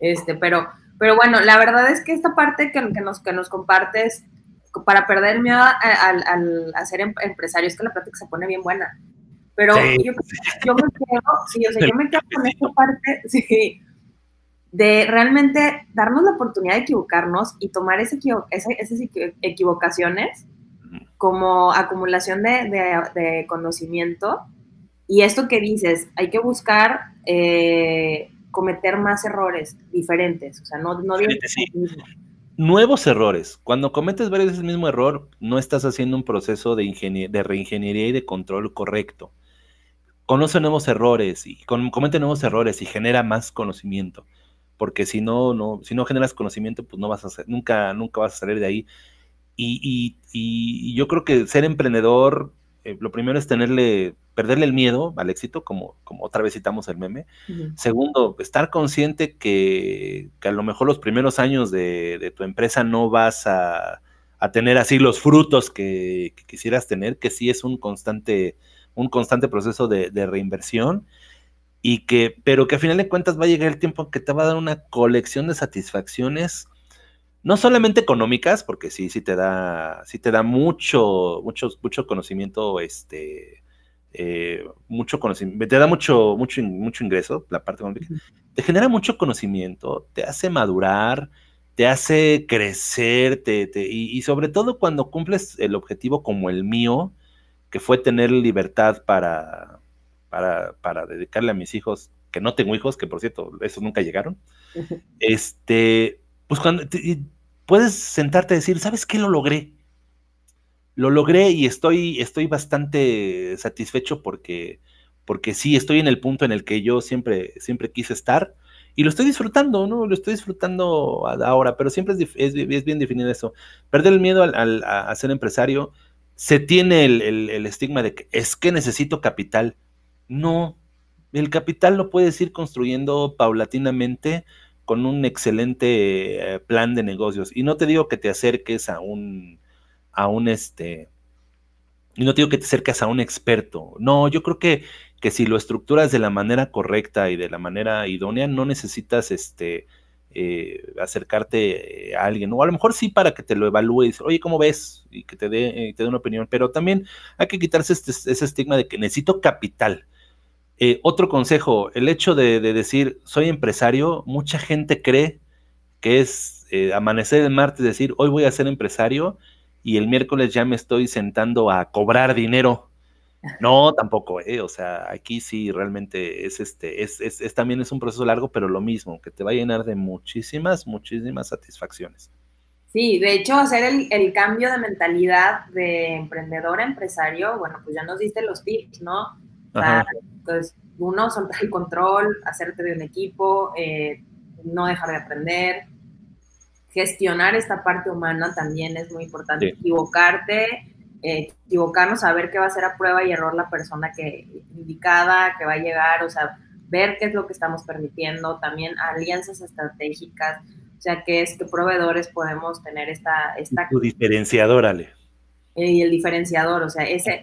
Este, pero, pero bueno, la verdad es que esta parte que, que nos, que nos compartes, para perder miedo al, al, ser em, empresario, es que la práctica se pone bien buena. Pero yo, yo, me quedo, sí, o sea, yo me quedo con esta parte, (laughs) sí, de realmente darnos la oportunidad de equivocarnos y tomar ese, esas equivocaciones como acumulación de, de, conocimiento. Y esto que dices, hay que buscar eh, cometer más errores diferentes, o sea, no, no Nuevos errores. Cuando cometes varias veces el mismo error, no estás haciendo un proceso de, reingeniería y de control correcto conoce nuevos errores y comete nuevos errores y genera más conocimiento. Porque si no, no, si no generas conocimiento, pues no vas a nunca, nunca vas a salir de ahí. Y, y, yo creo que ser emprendedor, eh, lo primero es tenerle, perderle el miedo al éxito, como, como otra vez citamos el meme. Segundo, estar consciente que, que, a lo mejor los primeros años de, de tu empresa no vas a, a, tener así los frutos que, que, quisieras tener, que sí es un constante un constante proceso de, reinversión y que, pero que a final de cuentas va a llegar el tiempo que te va a dar una colección de satisfacciones, no solamente económicas, porque sí, sí te da, sí te da mucho, mucho, mucho conocimiento, este, eh, mucho conocimiento, te da mucho, mucho, mucho ingreso, la parte económica, te genera mucho conocimiento, te hace madurar, te hace crecer, te, y, y, sobre todo cuando cumples el objetivo como el mío, que fue tener libertad para, para, dedicarle a mis hijos, que no tengo hijos, que por cierto, esos nunca llegaron, este, pues cuando puedes sentarte a decir, ¿sabes qué? Lo logré. Lo logré y estoy, estoy bastante satisfecho porque, porque sí, estoy en el punto en el que yo siempre, siempre quise estar y lo estoy disfrutando, ¿no? Lo estoy disfrutando ahora, pero siempre es, bien definido eso. Perder el miedo al, a ser empresario, se tiene el, estigma de que es que necesito capital. No, el capital lo puedes ir construyendo paulatinamente con un excelente eh, plan de negocios. Y no te digo que te acerques a un, a un este, y no digo que te acerques a un experto. No, yo creo que, que si lo estructuras de la manera correcta y de la manera idónea, no necesitas este, eh, acercarte a alguien, o a lo mejor sí para que te lo evalúe oye, ¿cómo ves? Y que te dé, eh, te dé una opinión, pero también hay que quitarse este, ese estigma de que necesito capital. Eh, otro consejo, el hecho de, decir soy empresario, mucha gente cree que es amanecer el martes y decir hoy voy a ser empresario y el miércoles ya me estoy sentando a cobrar dinero no, (laughs) tampoco, ¿eh? O sea, aquí sí realmente es este, es, es, también es un proceso largo, pero lo mismo, que te va a llenar de muchísimas, muchísimas satisfacciones. Sí, de hecho, hacer el, cambio de mentalidad de emprendedor a empresario, bueno, pues ya nos diste los tips, ¿no? O sea, pues uno, soltar el control, hacerte de un equipo, eh, no dejar de aprender, gestionar esta parte humana también es muy importante, equivocarte, eh, equivocarnos, saber qué va a ser a prueba y error la persona que indicada, que va a llegar, o sea, ver qué es lo que estamos permitiendo, también alianzas estratégicas, o sea, qué es, qué proveedores podemos tener esta... esta tu diferenciador, Ale. Y el diferenciador, o sea, ese,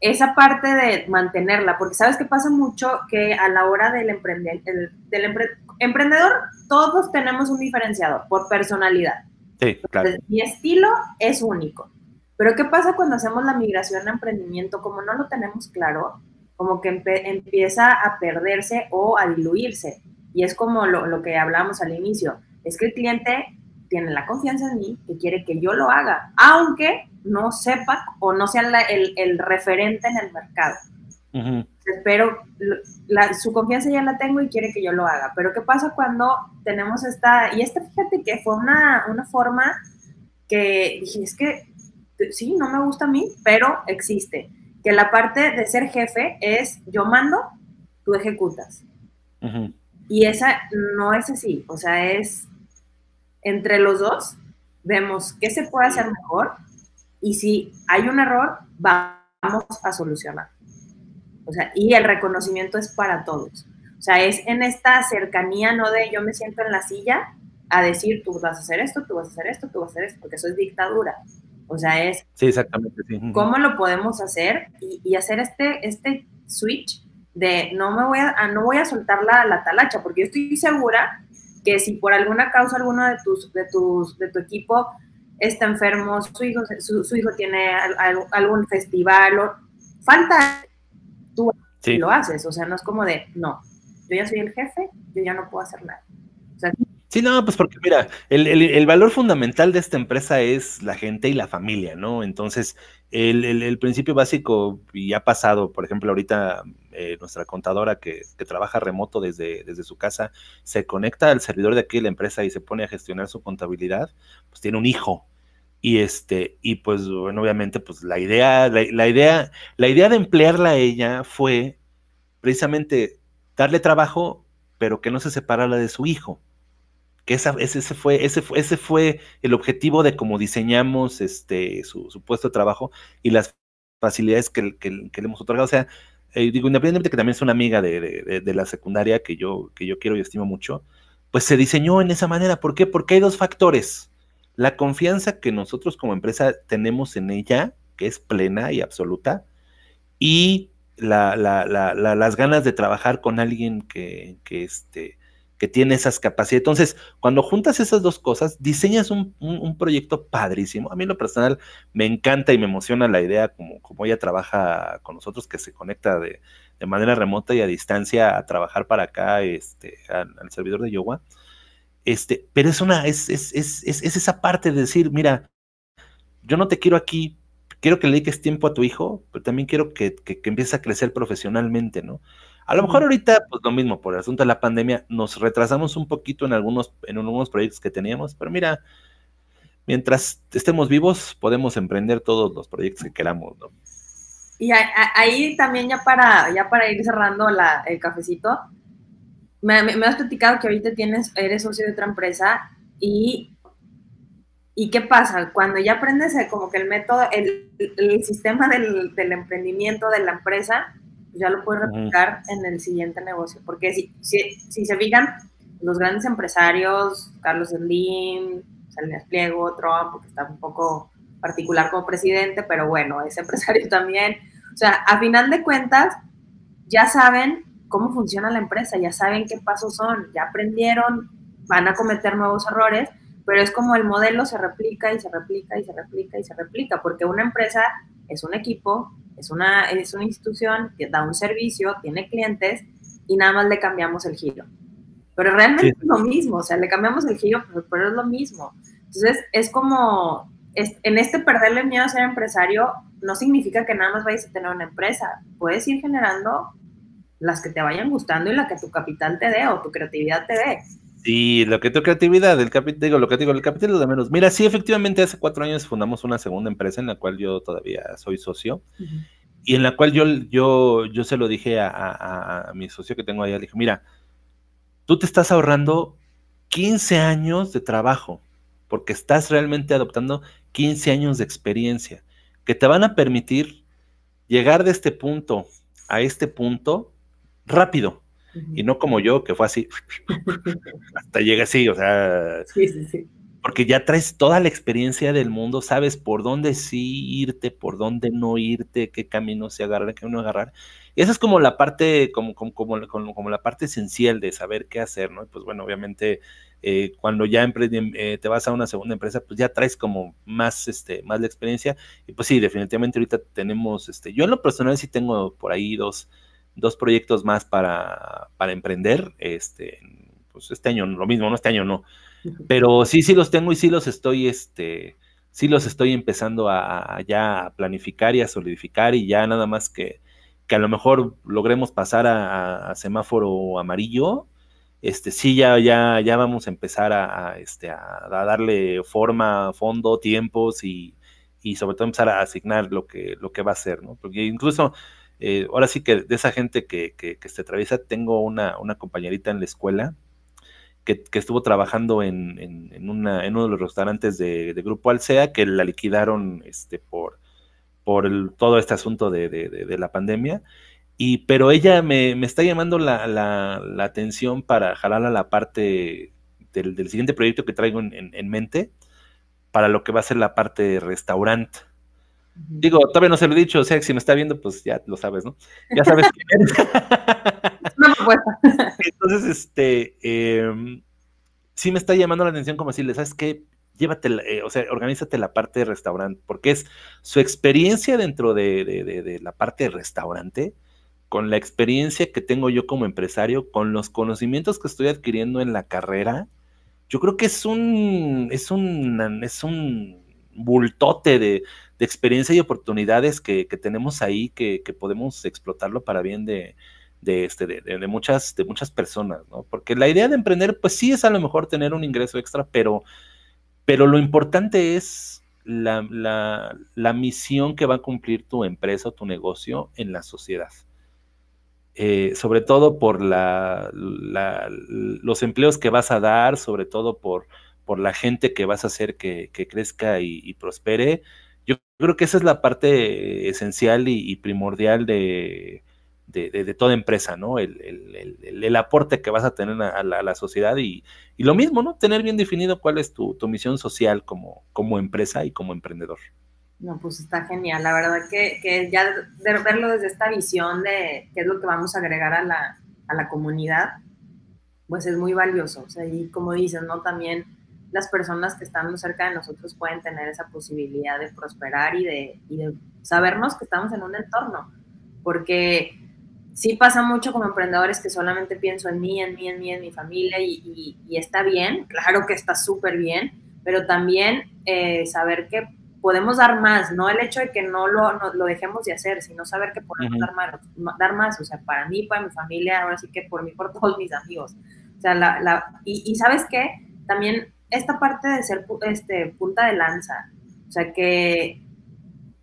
esa parte de mantenerla, porque sabes que pasa mucho que a la hora del emprender, del emprendedor, todos tenemos un diferenciador por personalidad. Sí, claro. mi estilo es único. Pero ¿qué pasa cuando hacemos la migración a emprendimiento? Como no lo tenemos claro, como que empieza a perderse o a diluirse. Y es como lo, lo que hablábamos al inicio. Es que el cliente tiene la confianza en mí, que quiere que yo lo haga, aunque no sepa o no sea el, el, referente en el mercado. Pero su confianza ya la tengo y quiere que yo lo haga. Pero ¿qué pasa cuando tenemos esta, y esta fíjate que fue una, una forma que dije, es que sí, no me gusta a mí, pero existe. Que la parte de ser jefe es yo mando, tú ejecutas. Y esa no es así, o sea, es entre los dos, vemos qué se puede hacer mejor y si hay un error, vamos a solucionar. O sea, y el reconocimiento es para todos. O sea, es en esta cercanía, no de yo me siento en la silla a decir, tú vas a hacer esto, tú vas a hacer esto, tú vas a hacer esto, porque eso es dictadura. O sea, es... Sí, exactamente, sí. ¿Cómo lo podemos hacer? Y, hacer este, este switch de no me voy a, no voy a soltar la, la talacha, porque yo estoy segura que si por alguna causa alguno de tus, de tus, de tu equipo está enfermo, su hijo, su, hijo tiene algún festival, o, falta, tú lo haces, o sea, no es como de, no, yo ya soy el jefe, yo ya no puedo hacer nada. O sea, Sí, no, pues porque mira, el, valor fundamental de esta empresa es la gente y la familia, ¿no? Entonces, el, principio básico, y ha pasado, por ejemplo, ahorita eh, nuestra contadora que, trabaja remoto desde, desde su casa, se conecta al servidor de aquí de la empresa y se pone a gestionar su contabilidad, pues tiene un hijo. Y este, y pues, bueno, obviamente, pues la idea, la idea, la idea de emplearla a ella fue precisamente darle trabajo, pero que no se separara de su hijo que ese, fue, ese, fue, ese fue el objetivo de cómo diseñamos este, su, puesto de trabajo y las facilidades que, le hemos otorgado. O sea, eh, digo, independientemente que también es una amiga de, la secundaria que yo, que yo quiero y estimo mucho, pues se diseñó en esa manera. ¿Por qué? Porque hay dos factores. La confianza que nosotros como empresa tenemos en ella, que es plena y absoluta, y las ganas de trabajar con alguien que, que, este, que tiene esas capacidades. Entonces, cuando juntas esas dos cosas, diseñas un, proyecto padrísimo. A mí lo personal me encanta y me emociona la idea como, como ella trabaja con nosotros, que se conecta de, manera remota y a distancia a trabajar para acá, este, al, servidor de Yoga. Este, pero es una, es, es, es, es, esa parte de decir, mira, yo no te quiero aquí, quiero que le dediques tiempo a tu hijo, pero también quiero que, que, que empieces a crecer profesionalmente, ¿no? A lo mejor ahorita, pues lo mismo, por el asunto de la pandemia, nos retrasamos un poquito en algunos, en algunos proyectos que teníamos, pero mira, mientras estemos vivos, podemos emprender todos los proyectos que queramos, ¿no? Y ahí también ya para, ya para ir cerrando la, el cafecito, me, me, has platicado que ahorita tienes, eres socio de otra empresa y, y ¿qué pasa? Cuando ya aprendes como que el método, el, el sistema del, del emprendimiento de la empresa, ya lo puedes replicar en el siguiente negocio. Porque si, si, se fijan, los grandes empresarios, Carlos Slim, Salinas Pliego, Trump, porque está un poco particular como presidente, pero bueno, es empresario (laughs) también. O sea, a final de cuentas, ya saben cómo funciona la empresa, ya saben qué pasos son, ya aprendieron, van a cometer nuevos errores, pero es como el modelo se replica y se replica y se replica y se replica, porque una empresa es un equipo, es una, es una institución que da un servicio, tiene clientes y nada más le cambiamos el giro. Pero realmente es lo mismo, o sea, le cambiamos el giro, pero, es lo mismo. Entonces, es como, en este perderle miedo a ser empresario, no significa que nada más vayas a tener una empresa. Puedes ir generando las que te vayan gustando y la que tu capital te dé o tu creatividad te dé. Sí, lo que tu creatividad, el capital, digo, lo que digo, el capital es de menos. Mira, sí, efectivamente, hace cuatro años fundamos una segunda empresa en la cual yo todavía soy socio y en la cual yo, yo, yo se lo dije a, mi socio que tengo allá, le dije, mira, tú te estás ahorrando 15 años de trabajo porque estás realmente adoptando 15 años de experiencia que te van a permitir llegar de este punto a este punto rápido y no como yo, que fue así, hasta llega así, o sea, sí, sí, sí. porque ya traes toda la experiencia del mundo, sabes por dónde sí irte, por dónde no irte, qué camino se agarrar, qué no agarrar. Y esa es como la parte, como, como, como, como, la parte esencial de saber qué hacer, ¿no? Pues bueno, obviamente eh, cuando ya eh, te vas a una segunda empresa, pues ya traes como más, este, más la experiencia. Y pues sí, definitivamente ahorita tenemos, este, yo en lo personal sí tengo por ahí dos, dos proyectos más para, para emprender, este, pues este año lo mismo, no este año no, pero sí, sí los tengo y sí los estoy, este, sí los estoy empezando a, ya a planificar y a solidificar y ya nada más que, que a lo mejor logremos pasar a, semáforo amarillo, este, sí, ya, ya, ya vamos a empezar a, este, a, darle forma, fondo, tiempos y, y, sobre todo empezar a asignar lo que, lo que va a ser, ¿no? Porque incluso, eh, ahora sí que de esa gente que, que, que se atraviesa, tengo una, una compañerita en la escuela que, estuvo trabajando en, en, uno de los restaurantes de, Grupo Alsea, que la liquidaron este, por, por todo este asunto de, la pandemia. Y, pero ella me, está llamando la, atención para jalar a la parte del, siguiente proyecto que traigo en, mente, para lo que va a ser la parte de restaurante. Digo, todavía no se lo he dicho, o sea, si me está viendo, pues ya lo sabes, ¿no? Ya sabes quién es. (laughs) Una propuesta. (laughs) Entonces, este, em, sí me está llamando la atención como decirle, ¿sabes qué? Llévate, eh, o sea, organízate la parte de restaurante, porque es su experiencia dentro de, de la parte de restaurante, con la experiencia que tengo yo como empresario, con los conocimientos que estoy adquiriendo en la carrera, yo creo que es un, es un, es un bultote de, de experiencia y oportunidades que, tenemos ahí que, podemos explotarlo para bien de, de, este, de, muchas, de muchas personas, ¿no? Porque la idea de emprender, pues sí es a lo mejor tener un ingreso extra, pero, pero lo importante es la, misión que va a cumplir tu empresa o tu negocio en la sociedad. Eh, sobre todo por la, los empleos que vas a dar, sobre todo por, por la gente que vas a hacer que, crezca y prospere, yo creo que esa es la parte esencial y, primordial de, toda empresa, ¿no? El, aporte que vas a tener a, la, sociedad y, lo mismo, ¿no? Tener bien definido cuál es tu, misión social como, como empresa y como emprendedor. No, pues está genial. La verdad que, ya de verlo desde esta visión de qué es lo que vamos a agregar a la, a la comunidad, pues es muy valioso. O sea, y como dices, ¿no? También las personas que están cerca de nosotros pueden tener esa posibilidad de prosperar y de, sabernos que estamos en un entorno. Porque sí pasa mucho como emprendedores que solamente pienso en mí, en mí, en mí, en mi familia y, está bien, claro que está súper bien, pero también eh, saber que podemos dar más, no el hecho de que no lo, lo dejemos de hacer, sino saber que podemos dar, más, dar más, o sea, para mí, para mi familia, ahora sí que por mí, por todos mis amigos. O sea, la, la, y, y sabes qué, también esta parte de ser este, punta de lanza, o sea que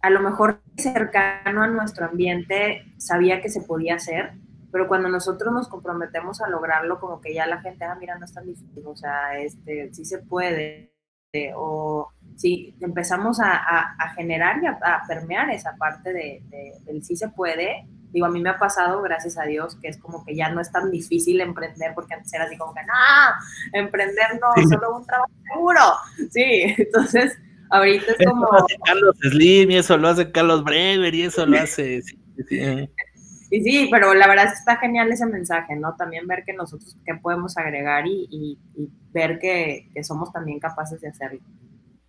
a lo mejor cercano a nuestro ambiente sabía que se podía hacer, pero cuando nosotros nos comprometemos a lograrlo, como que ya la gente, ah, mira, no es tan difícil, o sea, este, sí se puede, o si empezamos a, generar y a, permear esa parte de, del sí se puede, digo, a mí me ha pasado, gracias a Dios, que es como que ya no es tan difícil emprender, porque antes era así como que, no, emprender no, solo un trabajo seguro. Sí, (laughs) entonces, ahorita es como... Eso lo hace Carlos Slim, y eso lo hace Carlos Brever, y eso lo (laughs) hace... Y sí, pero la verdad está genial ese mensaje, ¿no? También ver que nosotros qué podemos agregar y, ver que, somos también capaces de hacerlo.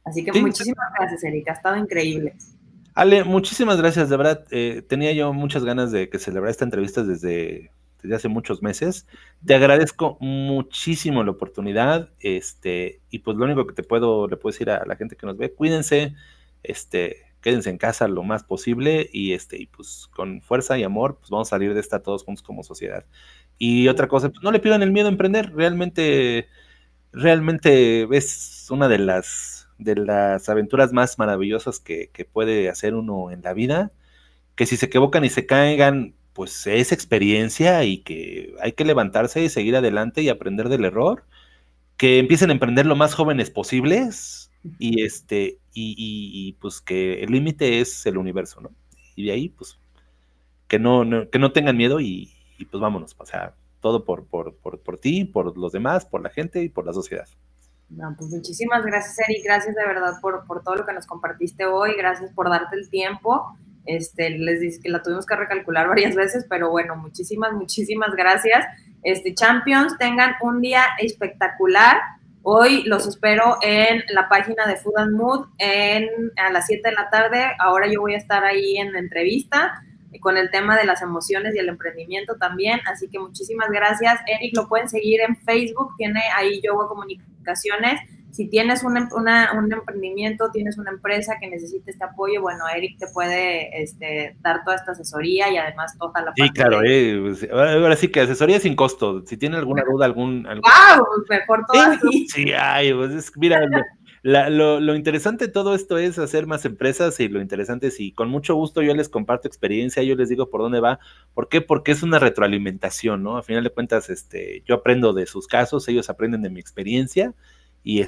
Así que muchísimas gracias, Erika, ha estado increíble. Ale, muchísimas gracias, de verdad. Eh, tenía yo muchas ganas de que celebrara esta entrevista desde, desde, hace muchos meses. Te agradezco muchísimo la oportunidad. Este, y pues lo único que te puedo, le puedo decir a la gente que nos ve, cuídense, este, quédense en casa lo más posible, y este, y pues con fuerza y amor, pues vamos a salir de esta todos juntos como sociedad. Y otra cosa, pues no le pidan el miedo a emprender, realmente, realmente es una de las de las aventuras más maravillosas que, puede hacer uno en la vida, que si se equivocan y se caigan, pues es experiencia y que hay que levantarse y seguir adelante y aprender del error, que empiecen a emprender lo más jóvenes posibles y este y, pues que el límite es el universo, ¿no? Y de ahí pues que no, que no tengan miedo y, pues vámonos, o sea, todo por, por, por, por ti, por los demás, por la gente y por la sociedad. No, pues muchísimas gracias, Eric. Gracias de verdad por, por todo lo que nos compartiste hoy. Gracias por darte el tiempo. Este, les dije que la tuvimos que recalcular (laughs) varias veces, pero bueno, muchísimas, muchísimas gracias. Este, Champions, tengan un día espectacular. Hoy los espero en la página de Food and Mood en, a las 7 de la tarde. Ahora yo voy a estar ahí en entrevista con el tema de las emociones y el emprendimiento también. Así que muchísimas gracias. Eric lo pueden seguir en Facebook, tiene ahí Yoga Si tienes un, un, emprendimiento, tienes una empresa que necesite este apoyo, bueno, Eric te puede este, dar toda esta asesoría y además toda la Sí, claro, eh, pues, ahora sí que asesoría sin costo. Si tiene alguna duda, algún... ¡Wow! Mejor todo sí, Sí, ay, pues mira, (laughs) lo, lo, interesante de todo esto es hacer más empresas y lo interesante es, y con mucho gusto yo les comparto experiencia, yo les digo por dónde va. ¿Por qué? Porque es una retroalimentación, ¿no? A final de cuentas, este, yo aprendo de sus casos, ellos aprenden de mi experiencia y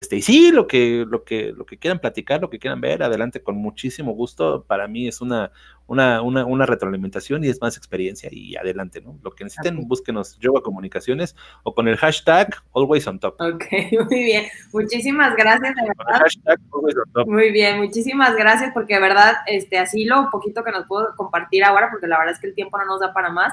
este, y sí, lo que, lo que, lo que quieran platicar, lo que quieran ver, adelante con muchísimo gusto. Para mí es una, una, una, una retroalimentación y es más experiencia y adelante, ¿no? Lo que necesiten, búsquenos Yoga Comunicaciones o con el hashtag Always on Top. Ok, (laughs) muy bien. Muchísimas gracias, de verdad. hashtag Always on Top. Muy bien, muchísimas gracias porque de verdad, este, así lo poquito que nos puedo compartir ahora, porque la verdad es que el tiempo no nos da para más,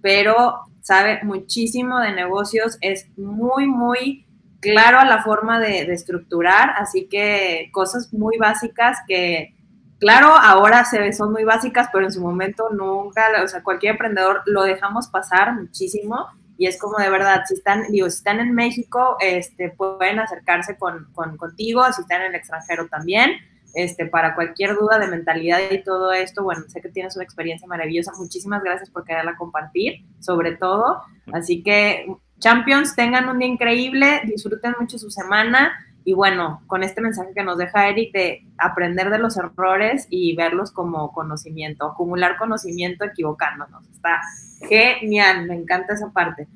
pero sabe muchísimo de negocios, es muy, muy claro a la forma de, estructurar, así que cosas muy básicas que, claro, ahora se son muy básicas, pero en su momento nunca, o sea, cualquier emprendedor lo dejamos pasar muchísimo y es como de verdad, si están, digo, si están en México, este, pueden acercarse con, contigo, si están en el extranjero también, este, para cualquier duda de mentalidad y todo esto, bueno, sé que tienes una experiencia maravillosa, muchísimas gracias por quererla compartir, sobre todo, así que Champions, tengan un día increíble, disfruten mucho su semana y bueno, con este mensaje que nos deja Eric de aprender de los errores y verlos como conocimiento, acumular conocimiento equivocándonos. Está genial, me encanta esa parte.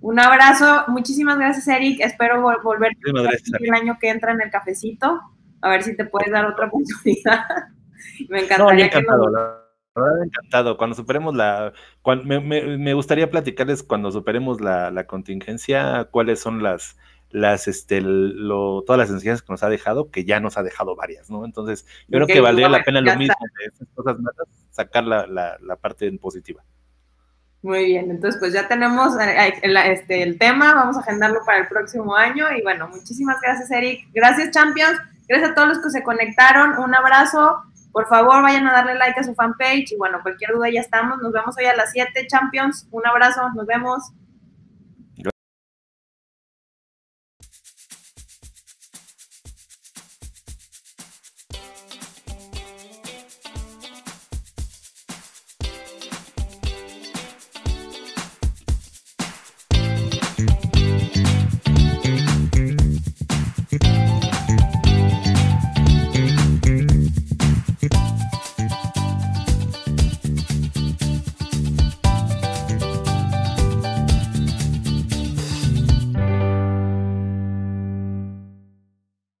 Un abrazo, muchísimas gracias Eric, espero volver el año que entra en el cafecito, a ver si te puedes dar otra (laughs) oportunidad. me encantaría que encantado. Cuando superemos la. me, gustaría platicarles cuando superemos la, contingencia, cuáles son las, las, este, lo, todas las enseñanzas que nos ha dejado, que ya nos ha dejado varias, ¿no? Entonces, yo creo que valdría la pena lo mismo de esas cosas malas, sacar la, la, parte positiva. Muy bien, entonces pues ya tenemos eh, el, este, el tema, vamos a agendarlo para el próximo año y bueno, muchísimas gracias Eric, gracias Champions, gracias a todos los que se conectaron, un abrazo, por favor, vayan a darle like a su fanpage y bueno, cualquier duda ya estamos. Nos vemos hoy a las 7, Champions. Un abrazo, nos vemos.